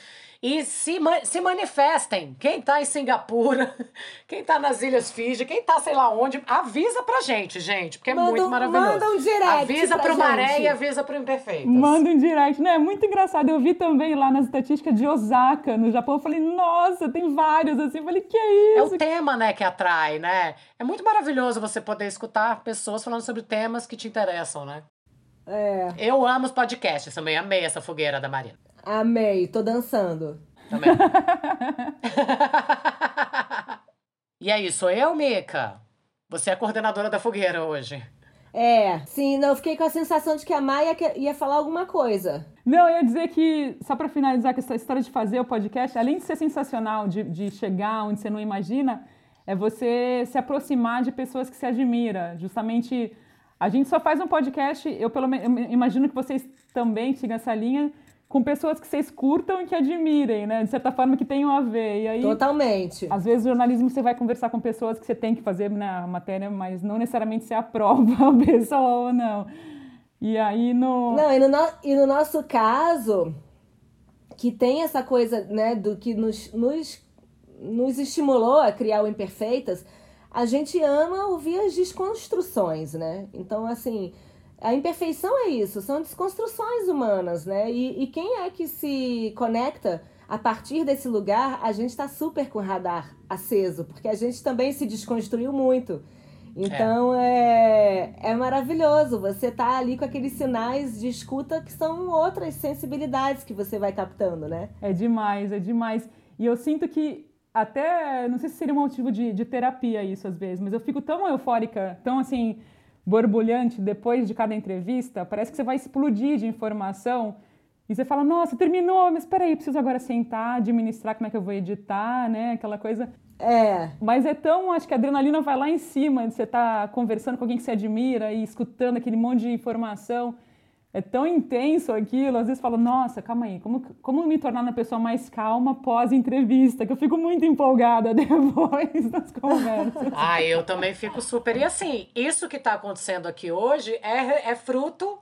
E se, se manifestem. Quem tá em Singapura, [laughs] quem tá nas Ilhas Fiji, quem tá sei lá onde, avisa pra gente, gente, porque é Manda muito maravilhoso. manda um direct Avisa pra pro Maré gente. e avisa pro Imperfeitas. Manda um direct, né? É muito engraçado. Eu vi também lá nas estatísticas de Osaka, no Japão. Eu falei, nossa, tem vários assim. Eu falei, que É isso? o tema, né, que atrai, né? É muito maravilhoso você poder escutar pessoas falando sobre temas que te interessam, né? É, Eu amo os podcasts também, amei essa fogueira da Marina. amei, tô dançando. Também. [laughs] e aí, sou eu, Mica? Você é a coordenadora da fogueira hoje. É, sim, não, eu fiquei com a sensação de que a Maia ia falar alguma coisa. Não, eu ia dizer que, só para finalizar com essa história de fazer o podcast, além de ser sensacional, de, de chegar onde você não imagina, é você se aproximar de pessoas que se admira. Justamente, a gente só faz um podcast, eu pelo menos eu imagino que vocês também sigam essa linha, com pessoas que vocês curtam e que admirem, né? De certa forma que tenham a ver. E aí, Totalmente. às vezes, o jornalismo você vai conversar com pessoas que você tem que fazer na matéria, mas não necessariamente você aprova [laughs] a pessoa ou não. E aí, no. Não, e no, no- e no nosso caso, que tem essa coisa, né, do que nos, nos, nos estimulou a criar o Imperfeitas, a gente ama ouvir as desconstruções, né? Então, assim, a imperfeição é isso, são desconstruções humanas, né? E, e quem é que se conecta a partir desse lugar, a gente está super com o radar aceso, porque a gente também se desconstruiu muito. Então é, é maravilhoso. Você tá ali com aqueles sinais de escuta que são outras sensibilidades que você vai captando, né? É demais, é demais. E eu sinto que até, não sei se seria um motivo de, de terapia isso às vezes, mas eu fico tão eufórica, tão assim, borbulhante depois de cada entrevista, parece que você vai explodir de informação e você fala, nossa, terminou, mas espera aí, preciso agora sentar, administrar como é que eu vou editar, né, aquela coisa. É, Mas é tão, acho que a adrenalina vai lá em cima de você estar conversando com alguém que você admira e escutando aquele monte de informação. É tão intenso aquilo, às vezes falo, nossa, calma aí, como, como me tornar uma pessoa mais calma pós-entrevista? Que eu fico muito empolgada [laughs] depois das conversas. Ah, eu também fico super. E assim, isso que tá acontecendo aqui hoje é, é fruto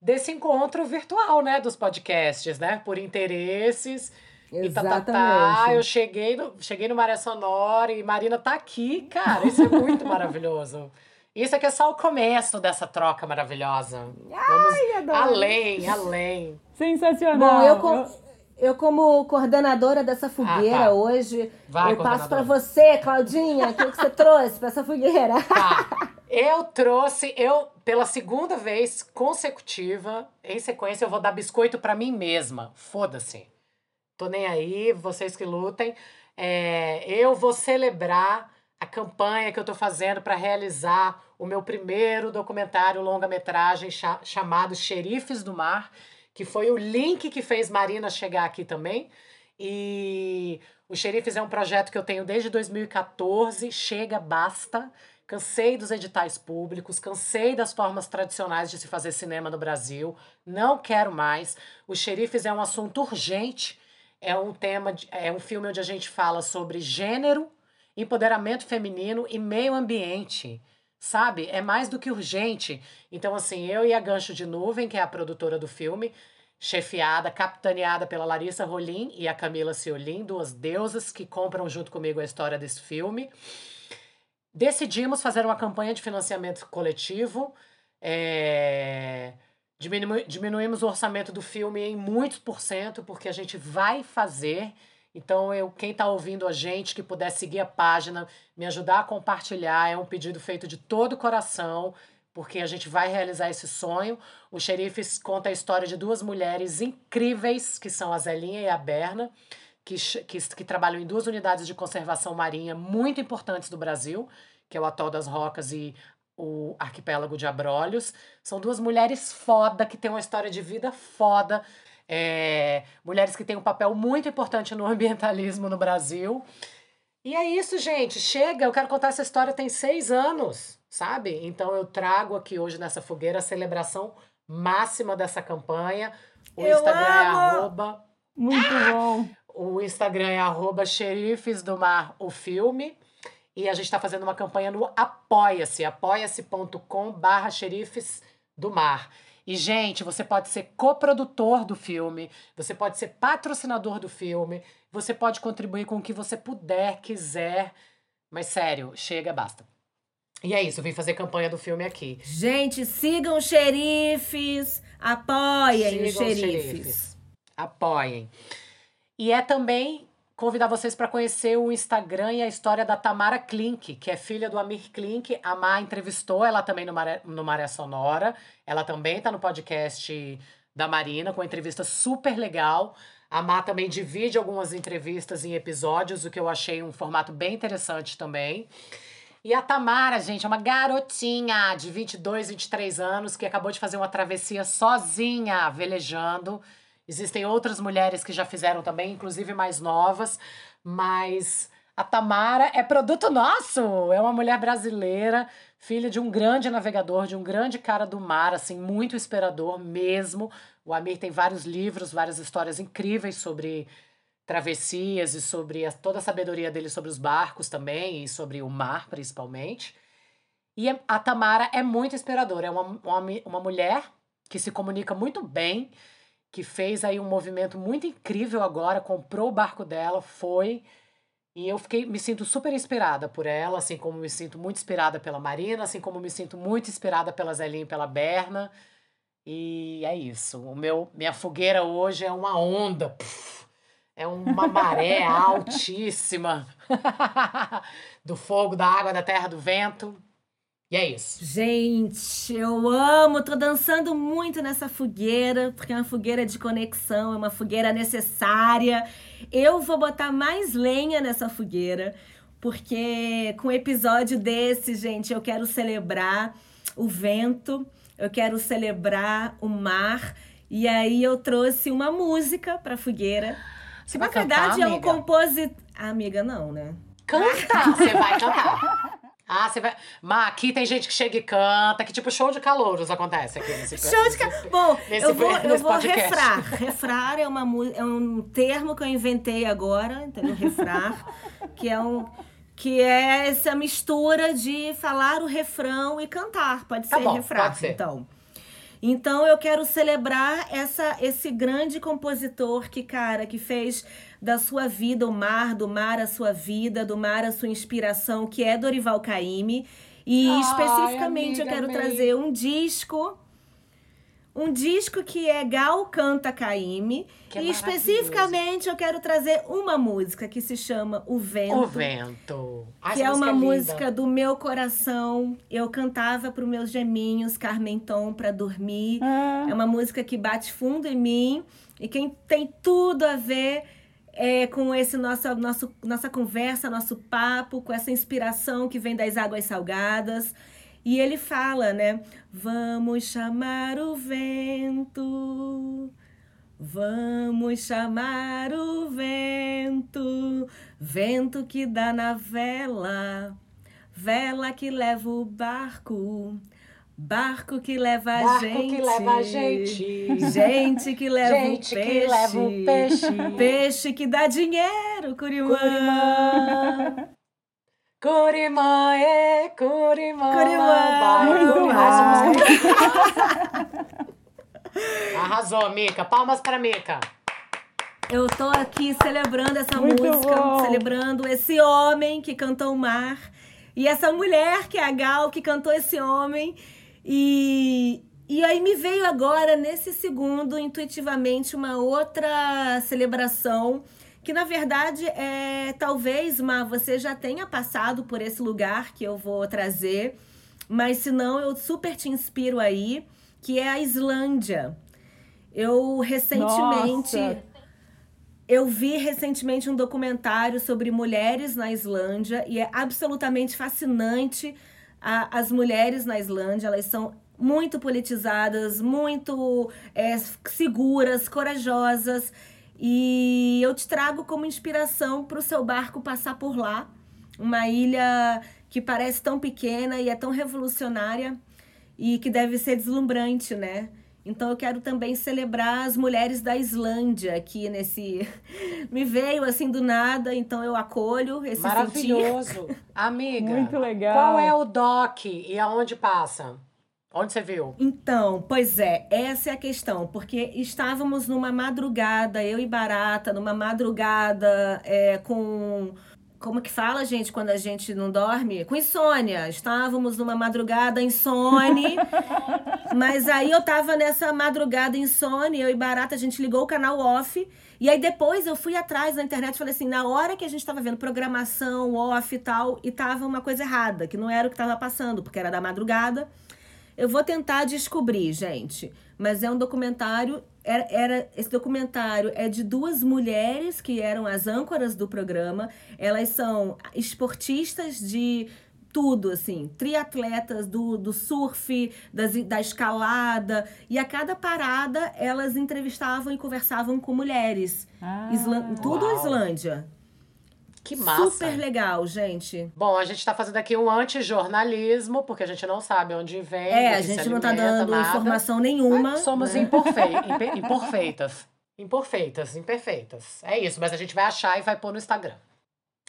desse encontro virtual, né? Dos podcasts, né? Por interesses. E tá, tá, tá. exatamente. Eu cheguei no, cheguei no Maré Sonora e Marina tá aqui, cara. Isso é muito maravilhoso. Isso aqui é só o começo dessa troca maravilhosa. Vamos adoro. além, além. Sensacional. Bom, eu, co- eu como coordenadora dessa fogueira Ah, tá. hoje, Vai, eu passo para você, Claudinha, o que, você [laughs] trouxe para essa fogueira? Tá. Eu trouxe, eu, pela segunda vez consecutiva, em sequência, eu vou dar biscoito pra mim mesma. Foda-se. Tô nem aí, vocês que lutem. É, eu vou celebrar a campanha que eu tô fazendo para realizar o meu primeiro documentário longa-metragem cha- chamado Xerifes do Mar, que foi o link que fez Marina chegar aqui também. E o Xerifes é um projeto que eu tenho desde 2014. Chega, basta. Cansei dos editais públicos, cansei das formas tradicionais de se fazer cinema no Brasil. Não quero mais. O Xerifes é um assunto urgente. É um tema, de- é um filme onde a gente fala sobre gênero, empoderamento feminino e meio ambiente. sabe? É mais do que urgente. Então, assim, eu e a Gancho de Nuvem, que é a produtora do filme, chefiada, capitaneada pela Larissa Rolim e a Camila Ciolim, duas deusas que compram junto comigo a história desse filme. Decidimos fazer uma campanha de financiamento coletivo. É... Diminu... Diminuímos o orçamento do filme em muitos por cento, porque a gente vai fazer. Então, eu, quem está ouvindo a gente, que puder seguir a página, me ajudar a compartilhar, é um pedido feito de todo o coração porque a gente vai realizar esse sonho. O Xerifes conta a história de duas mulheres incríveis, que são a Zelinha e a Berna, que, que, que trabalham em duas unidades de conservação marinha muito importantes do Brasil, que é o Atol das Rocas e o Arquipélago de Abrolhos. São duas mulheres foda, que têm uma história de vida foda. É, mulheres que têm um papel muito importante no ambientalismo no Brasil. E é isso, gente. Chega, eu quero contar essa história tem seis anos sabe? Então eu trago aqui hoje nessa fogueira a celebração máxima dessa campanha. O eu Instagram é amo! é arroba. Muito bom. O Instagram é arroba xerifes do mar, o filme. E a gente está fazendo uma campanha no Apoia-se, apoia-se.com barra xerifes do mar. E, gente, você pode ser coprodutor do filme, você pode ser patrocinador do filme, você pode contribuir com o que você puder, quiser. Mas, sério, chega, basta. E é isso, eu vim fazer campanha do filme aqui. Gente, sigam os xerifes, apoiem Sigam os xerifes. Apoiem. E é também convidar vocês para conhecer o Instagram e a história da Tamara Klink, que é filha do Amir Klink. A Má entrevistou ela também no Maré, no Maré Sonora. Ela também está no podcast da Marina, com uma entrevista super legal. A Má também divide algumas entrevistas em episódios, o que eu achei um formato bem interessante também. E a Tamara, gente, é uma garotinha de 22, 23 anos que acabou de fazer uma travessia sozinha, velejando. Existem outras mulheres que já fizeram também, inclusive mais novas, mas a Tamara é produto nosso. É uma mulher brasileira, filha de um grande navegador, de um grande cara do mar, assim, muito inspirador mesmo. O Amir tem vários livros, várias histórias incríveis sobre travessias e sobre a, toda a sabedoria dele sobre os barcos também e sobre o mar, principalmente. E a Tamara é muito inspiradora. É uma, uma, uma mulher que se comunica muito bem, que fez aí um movimento muito incrível agora, comprou o barco dela, foi. E eu fiquei, me sinto super inspirada por ela, assim como me sinto muito inspirada pela Marina, assim como me sinto muito inspirada pela Zelinha e pela Berna. E é isso. O meu, minha fogueira hoje é uma onda. Puf, é uma maré [laughs] altíssima [laughs] do fogo, da água, da terra, do vento. E é isso. Gente, eu amo, tô dançando muito nessa fogueira, porque é uma fogueira de conexão, é uma fogueira necessária. Eu vou botar mais lenha nessa fogueira, porque com um episódio desse, gente, eu quero celebrar o vento, eu quero celebrar o mar, e aí eu trouxe uma música pra fogueira. Você Na vai cantar, verdade, é um amiga? compositor. Amiga, não, né? Canta! [laughs] Você vai cantar. Ah, você vai. Mas aqui tem gente que chega e canta, que tipo show de calouros acontece aqui nesse Show de ca... Bom, nesse- eu vou, [laughs] eu vou podcast. refrar. Refrar é, uma, é um termo que eu inventei agora, entendeu? Refrar, que é um que é essa mistura de falar o refrão e cantar. Pode Tá ser bom, refrar, pode ser. então. Então eu quero celebrar essa, esse grande compositor que, cara, que fez da sua vida o mar, do mar a sua vida, do mar a sua inspiração, que é Dorival Caymmi. E Ai, especificamente eu amiga, quero amei. trazer um disco um disco que é Gal Canta Que é e especificamente eu quero trazer uma música que se chama O Vento. O vento. Ai, Que é uma linda. música do meu coração. Eu cantava para os meus geminhos, Carmen Tom, para dormir. Ah, É uma música que bate fundo em mim e quem tem tudo a ver é, com esse nosso, nosso nossa conversa, nosso papo, com essa inspiração que vem das águas salgadas. E ele fala, né? Vamos chamar o vento. Vamos chamar o vento, vento que dá na vela, vela que leva o barco, barco que leva a Barco gente, que leva a gente. gente que leva Gente o que peixe, leva o peixe. peixe que dá dinheiro, Curimã. Curimã. Curimã, é, Curimã. Curimã. Muito [laughs] Arrasou, Mica. Palmas para Mica. Eu tô aqui celebrando essa Muito música, bom. celebrando esse homem que cantou o mar e essa mulher que é a Gal que cantou esse homem. E, e aí me veio agora, nesse segundo, intuitivamente, uma outra celebração. Que na verdade é talvez, Mar, você já tenha passado por esse lugar que eu vou trazer, mas se não, eu super te inspiro aí, que é a Islândia. Eu recentemente. Nossa. Eu vi recentemente um documentário sobre mulheres na Islândia e é absolutamente fascinante a- as mulheres na Islândia. Elas são muito politizadas, muito é, seguras, corajosas. E eu te trago como inspiração para o seu barco passar por lá. Uma ilha que parece tão pequena e é tão revolucionária e que deve ser deslumbrante, né? Então eu quero também celebrar as mulheres da Islândia aqui nesse. [laughs] Me veio assim do nada, então eu acolho esse sentir. Maravilhoso. [laughs] Amiga. Muito legal. Qual é o doc e aonde passa? Onde você viu? Então, pois é, essa é a questão, porque estávamos numa madrugada, eu e Barata, numa madrugada é, com. Como que fala, gente, quando a gente não dorme? Com insônia. Estávamos numa madrugada insone. [laughs] mas aí eu tava nessa madrugada insone, eu e Barata, a gente ligou o canal off. E aí depois eu fui atrás na internet e falei assim, na hora que a gente tava vendo programação off e tal, e tava uma coisa errada, que não era o que tava passando, porque era da madrugada. Eu vou tentar descobrir, gente. Mas é um documentário. Era, era- esse documentário é de duas mulheres que eram as âncoras do programa. Elas são esportistas de tudo, assim, triatletas do, do surf, das, da escalada. E a cada parada elas entrevistavam e conversavam com mulheres. Ah, Islan- tudo Uau. Islândia. Que massa. Super legal, gente. Bom, a gente tá fazendo aqui um antijornalismo, porque a gente não sabe onde vem. É, a gente não tá alimenta, dando nada. informação nenhuma. Mas Somos né? imperfei- [laughs] impe- imperfeitas. Imperfeitas, imperfeitas. É isso, mas a gente vai achar e vai pôr no Instagram.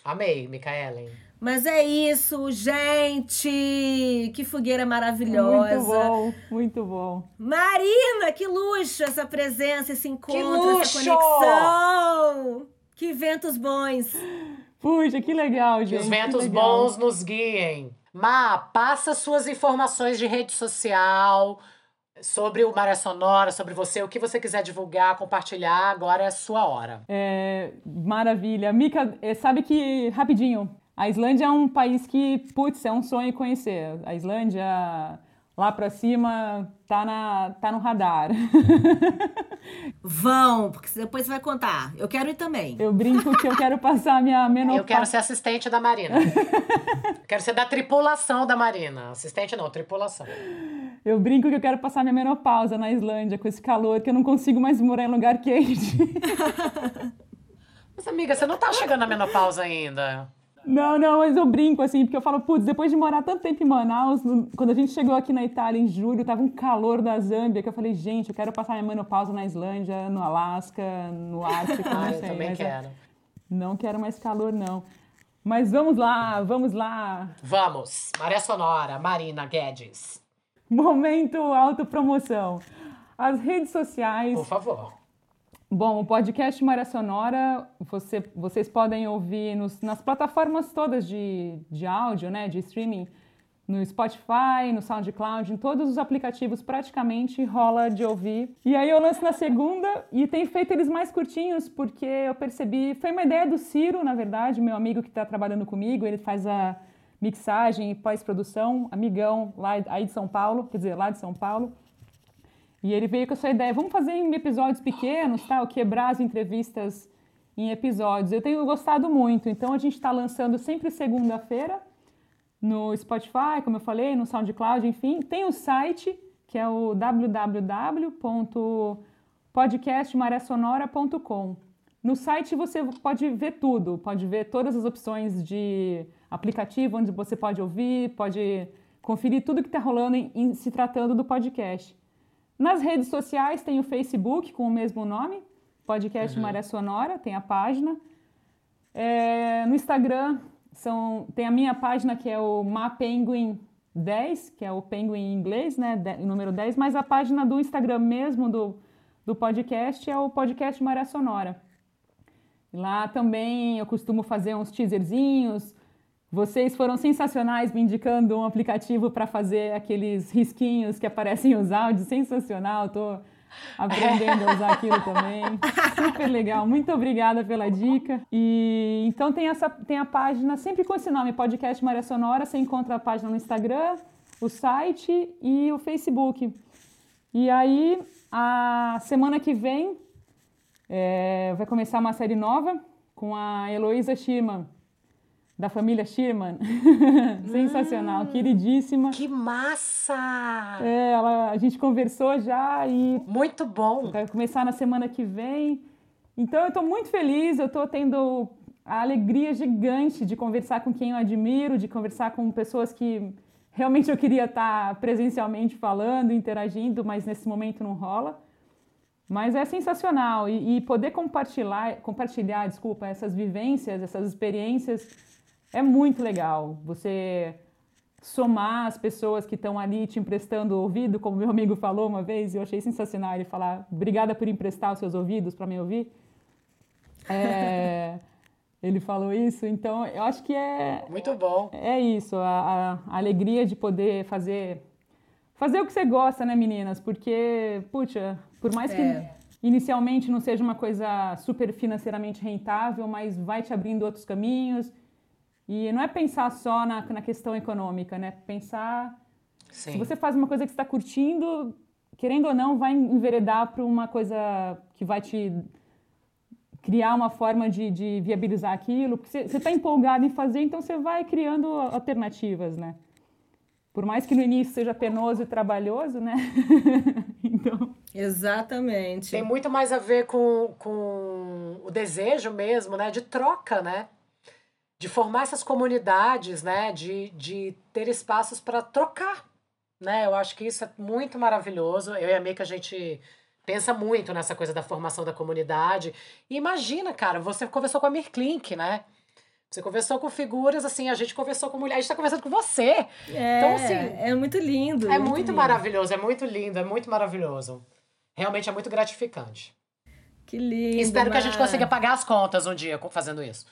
Amei, Micaelen. Mas é isso, gente! Que fogueira maravilhosa! Muito bom, muito bom. Marina, que luxo essa presença, esse encontro, luxo! essa conexão! Que ventos bons! Puxa, que legal, Que gente. os ventos legal. bons nos guiem. Má, passa suas informações de rede social sobre o Maré Sonora, sobre você, o que você quiser divulgar, compartilhar, agora é a sua hora. É, maravilha. Mica, eh, sabe que, rapidinho, a Islândia é um país que, putz, é um sonho conhecer. A Islândia, lá pra cima, tá, na, tá no radar. [laughs] Vão, porque depois você vai contar. Eu quero ir também. Eu brinco que eu quero passar a minha menopausa. Eu quero ser assistente da Marina. [laughs] quero ser da tripulação da Marina. Assistente não, tripulação. Eu brinco que eu quero passar minha menopausa na Islândia com esse calor, que eu não consigo mais morar em lugar quente. [laughs] Mas, amiga, você não tá chegando na menopausa ainda. Não, não, mas eu brinco assim, porque eu falo, putz, depois de morar tanto tempo em Manaus, quando a gente chegou aqui na Itália em julho, tava um calor da Zâmbia, que eu falei, gente, eu quero passar minha menopausa na Islândia, no Alasca, no Ártico, [laughs] não Ah, eu sei. também mas eu quero. Não quero mais calor, não. Mas vamos lá, vamos lá. Vamos. Maré Sonora, Marina Guedes. Momento autopromoção. As redes sociais. Por favor. Bom, o podcast Maré Sonora, você- vocês podem ouvir nos- nas plataformas todas de, de áudio, né, de streaming, no Spotify, no SoundCloud, em todos os aplicativos praticamente rola de ouvir. E aí eu lanço na segunda e tenho feito eles mais curtinhos porque eu percebi, foi uma ideia do Ciro, na verdade, meu amigo que está trabalhando comigo, ele faz a mixagem e pós-produção, amigão lá aí de São Paulo, quer dizer, lá de São Paulo. E ele veio com essa ideia, vamos fazer em episódios pequenos, tal, quebrar as entrevistas em episódios. Eu tenho gostado muito, então a gente está lançando sempre segunda-feira no Spotify, como eu falei, no SoundCloud, enfim. Tem o site, que é o www.podcastmarésonora.com. No site você pode ver tudo, pode ver todas as opções de aplicativo onde você pode ouvir, pode conferir tudo que está rolando em- em se tratando do podcast. Nas redes sociais tem o Facebook com o mesmo nome, Podcast Maré Sonora, tem a página. É, no Instagram, são, tem a minha página que é o Mapenguin 10, que é o Penguin em inglês, né? De, número 10, mas a página do Instagram mesmo do, do podcast é o podcast Maré Sonora. Lá também eu costumo fazer uns teaserzinhos. Vocês foram sensacionais me indicando um aplicativo para fazer aqueles risquinhos que aparecem os áudios. Sensacional, tô aprendendo a usar aquilo também. Super legal. Muito obrigada pela dica. E então tem essa tem a página sempre com esse nome, Podcast Maria Sonora, você encontra a página no Instagram, o site e o Facebook. E aí a semana que vem é, vai começar uma série nova com a Heloísa Schirman da família Schirman. [laughs] Sensacional, hum, queridíssima. Que massa! É, ela, a gente conversou já e. Muito bom! Vai começar na semana que vem. Então eu estou muito feliz, eu estou tendo a alegria gigante de conversar com quem eu admiro, de conversar com pessoas que realmente eu queria estar presencialmente falando, interagindo, mas nesse momento não rola. Mas é sensacional e, e poder compartilhar, compartilhar, desculpa, essas vivências, essas experiências é muito legal você somar as pessoas que estão ali te emprestando ouvido, como meu amigo falou uma vez, e eu achei sensacional ele falar obrigada por emprestar os seus ouvidos para me ouvir. É, [laughs] ele falou isso, então eu acho que é muito bom. É isso, a, a, alegria de poder fazer fazer o que você gosta, né, meninas? Porque, puxa, por mais que é. inicialmente não seja uma coisa super financeiramente rentável, mas vai te abrindo outros caminhos e não é pensar só na, na questão econômica, né? Pensar. Sim. Se você faz uma coisa que está curtindo, querendo ou não, vai enveredar para uma coisa que vai te criar uma forma de, de viabilizar aquilo. Porque você está empolgado em fazer, então você vai criando alternativas, né? Por mais que no início seja penoso e trabalhoso, né? [laughs] então... Exatamente. Tem muito mais a ver com, com o desejo mesmo, né? De troca, né? De formar essas comunidades, né? De, de ter espaços para trocar, né? Eu acho que isso é muito maravilhoso. Eu e a Mika, a gente pensa muito nessa coisa da formação da comunidade. E imagina, cara, você conversou com a Mirklink, né? Você conversou com figuras, assim, a gente conversou com mulher, a gente tá conversando com você. É, então, assim. É muito lindo. É muito, muito lindo. maravilhoso, é muito lindo, é muito maravilhoso. Realmente é muito gratificante. Que lindo. Espero que a gente consiga pagar as contas um dia fazendo isso.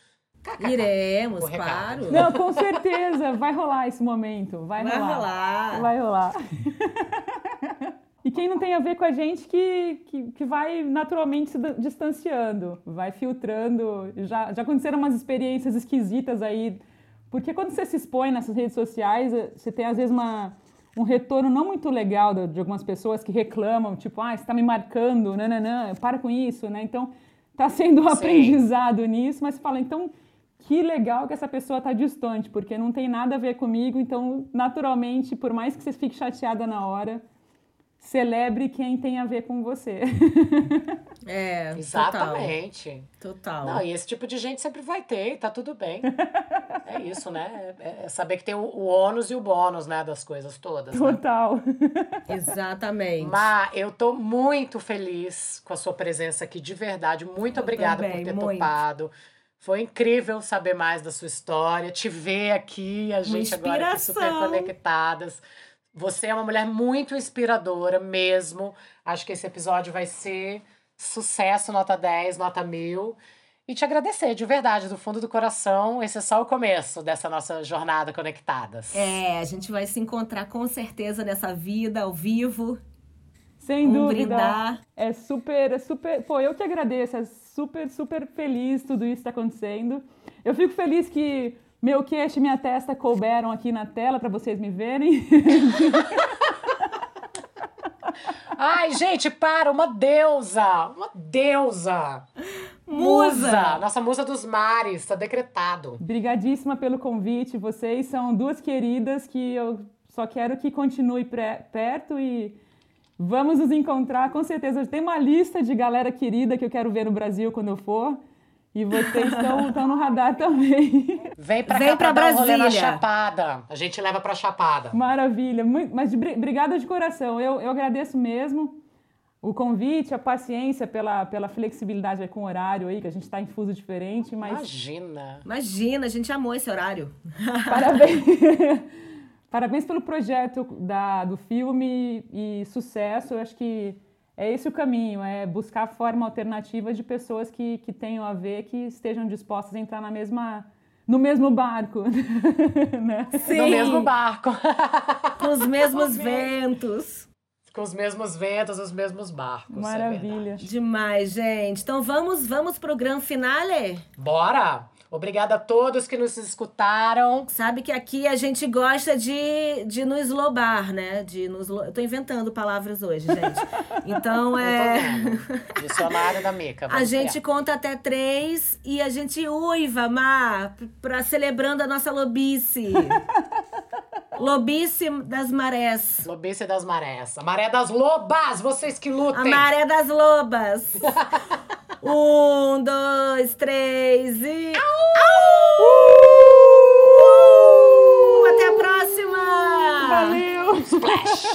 Iremos, claro. Não, com certeza. Vai rolar esse momento. Vai, vai rolar. rolar. Vai rolar. [laughs] E quem não tem a ver com a gente que, que, que vai naturalmente se distanciando, vai filtrando. Já, já aconteceram umas experiências esquisitas aí, porque quando você se expõe nessas redes sociais, eh, você tem às vezes uma, um retorno não muito legal de, de algumas pessoas que reclamam, tipo, ah, você está me marcando, nananã, para com isso, né? Então, está sendo um Sim. aprendizado nisso, mas fala, então que legal que essa pessoa está distante, porque não tem nada a ver comigo, então, naturalmente, por mais que você fique chateada na hora, celebre quem tem a ver com você. [laughs] É, exatamente. Total. Não, e esse tipo de gente sempre vai ter, e tá tudo bem. [laughs] é isso, né? É, é saber que tem o, o ônus e o bônus, né, das coisas todas. Né? Total. Né? [laughs] Exatamente. Má, eu tô muito feliz com a sua presença aqui, de verdade. Muito eu obrigada também, por ter muito. topado. Foi incrível saber mais da sua história, te ver aqui, a gente agora aqui super conectadas. Você é uma mulher muito inspiradora mesmo. Acho que esse episódio vai ser sucesso, nota 10, nota 1000. E te agradecer de verdade, do fundo do coração. Esse é só o começo dessa nossa jornada conectadas. É, a gente vai se encontrar com certeza nessa vida ao vivo. Sem um dúvida. Brindar. É super, é super. Pô, eu que agradeço. É super, super feliz tudo isso está acontecendo. Eu fico feliz que meu queixo e minha testa couberam aqui na tela para vocês me verem. [laughs] Ai, gente, para, uma deusa! Uma deusa! Musa! Nossa musa dos mares, está decretado. Obrigadíssima pelo convite. Vocês são duas queridas que eu só quero que continue perto e Vamos nos encontrar, com certeza. Tem uma lista de galera querida que eu quero ver no Brasil quando eu for. E vocês estão [laughs] no radar também. Vem pra Vem cá pra, pra Brasília. Um na Chapada. A gente leva pra Chapada. Maravilha. Muito, mas de, obrigada de coração. Eu, eu agradeço mesmo o convite, a paciência pela, pela flexibilidade com o horário aí, que a gente está em fuso diferente, mas... Imagina! Imagina, a gente amou esse horário. Parabéns! [laughs] Parabéns pelo projeto da, do filme e sucesso. Eu acho que é esse o caminho, é buscar forma alternativa de pessoas que, que tenham a ver, que estejam dispostas a entrar na mesma no mesmo barco. [laughs] né? Sim. No mesmo barco. [laughs] Com os mesmos ventos. Com os mesmos ventos, os mesmos barcos. É Maravilha. É Demais, gente. Então vamos, vamos pro grande finale? Bora! Obrigada a todos que nos escutaram. Sabe que aqui a gente gosta de, de nos lobar, né? De nos lo... Eu tô inventando palavras hoje, gente. [laughs] Então é. Dicionário da Mica. A gente conta até três e a gente uiva, Mar, pra celebrando a nossa lobice. [laughs] Lobice das marés. Lobice das marés. A maré das lobas, vocês que lutem. A maré das lobas. [laughs] um, dois, três e. Au! Uh! Até a próxima! Valeu! Splash!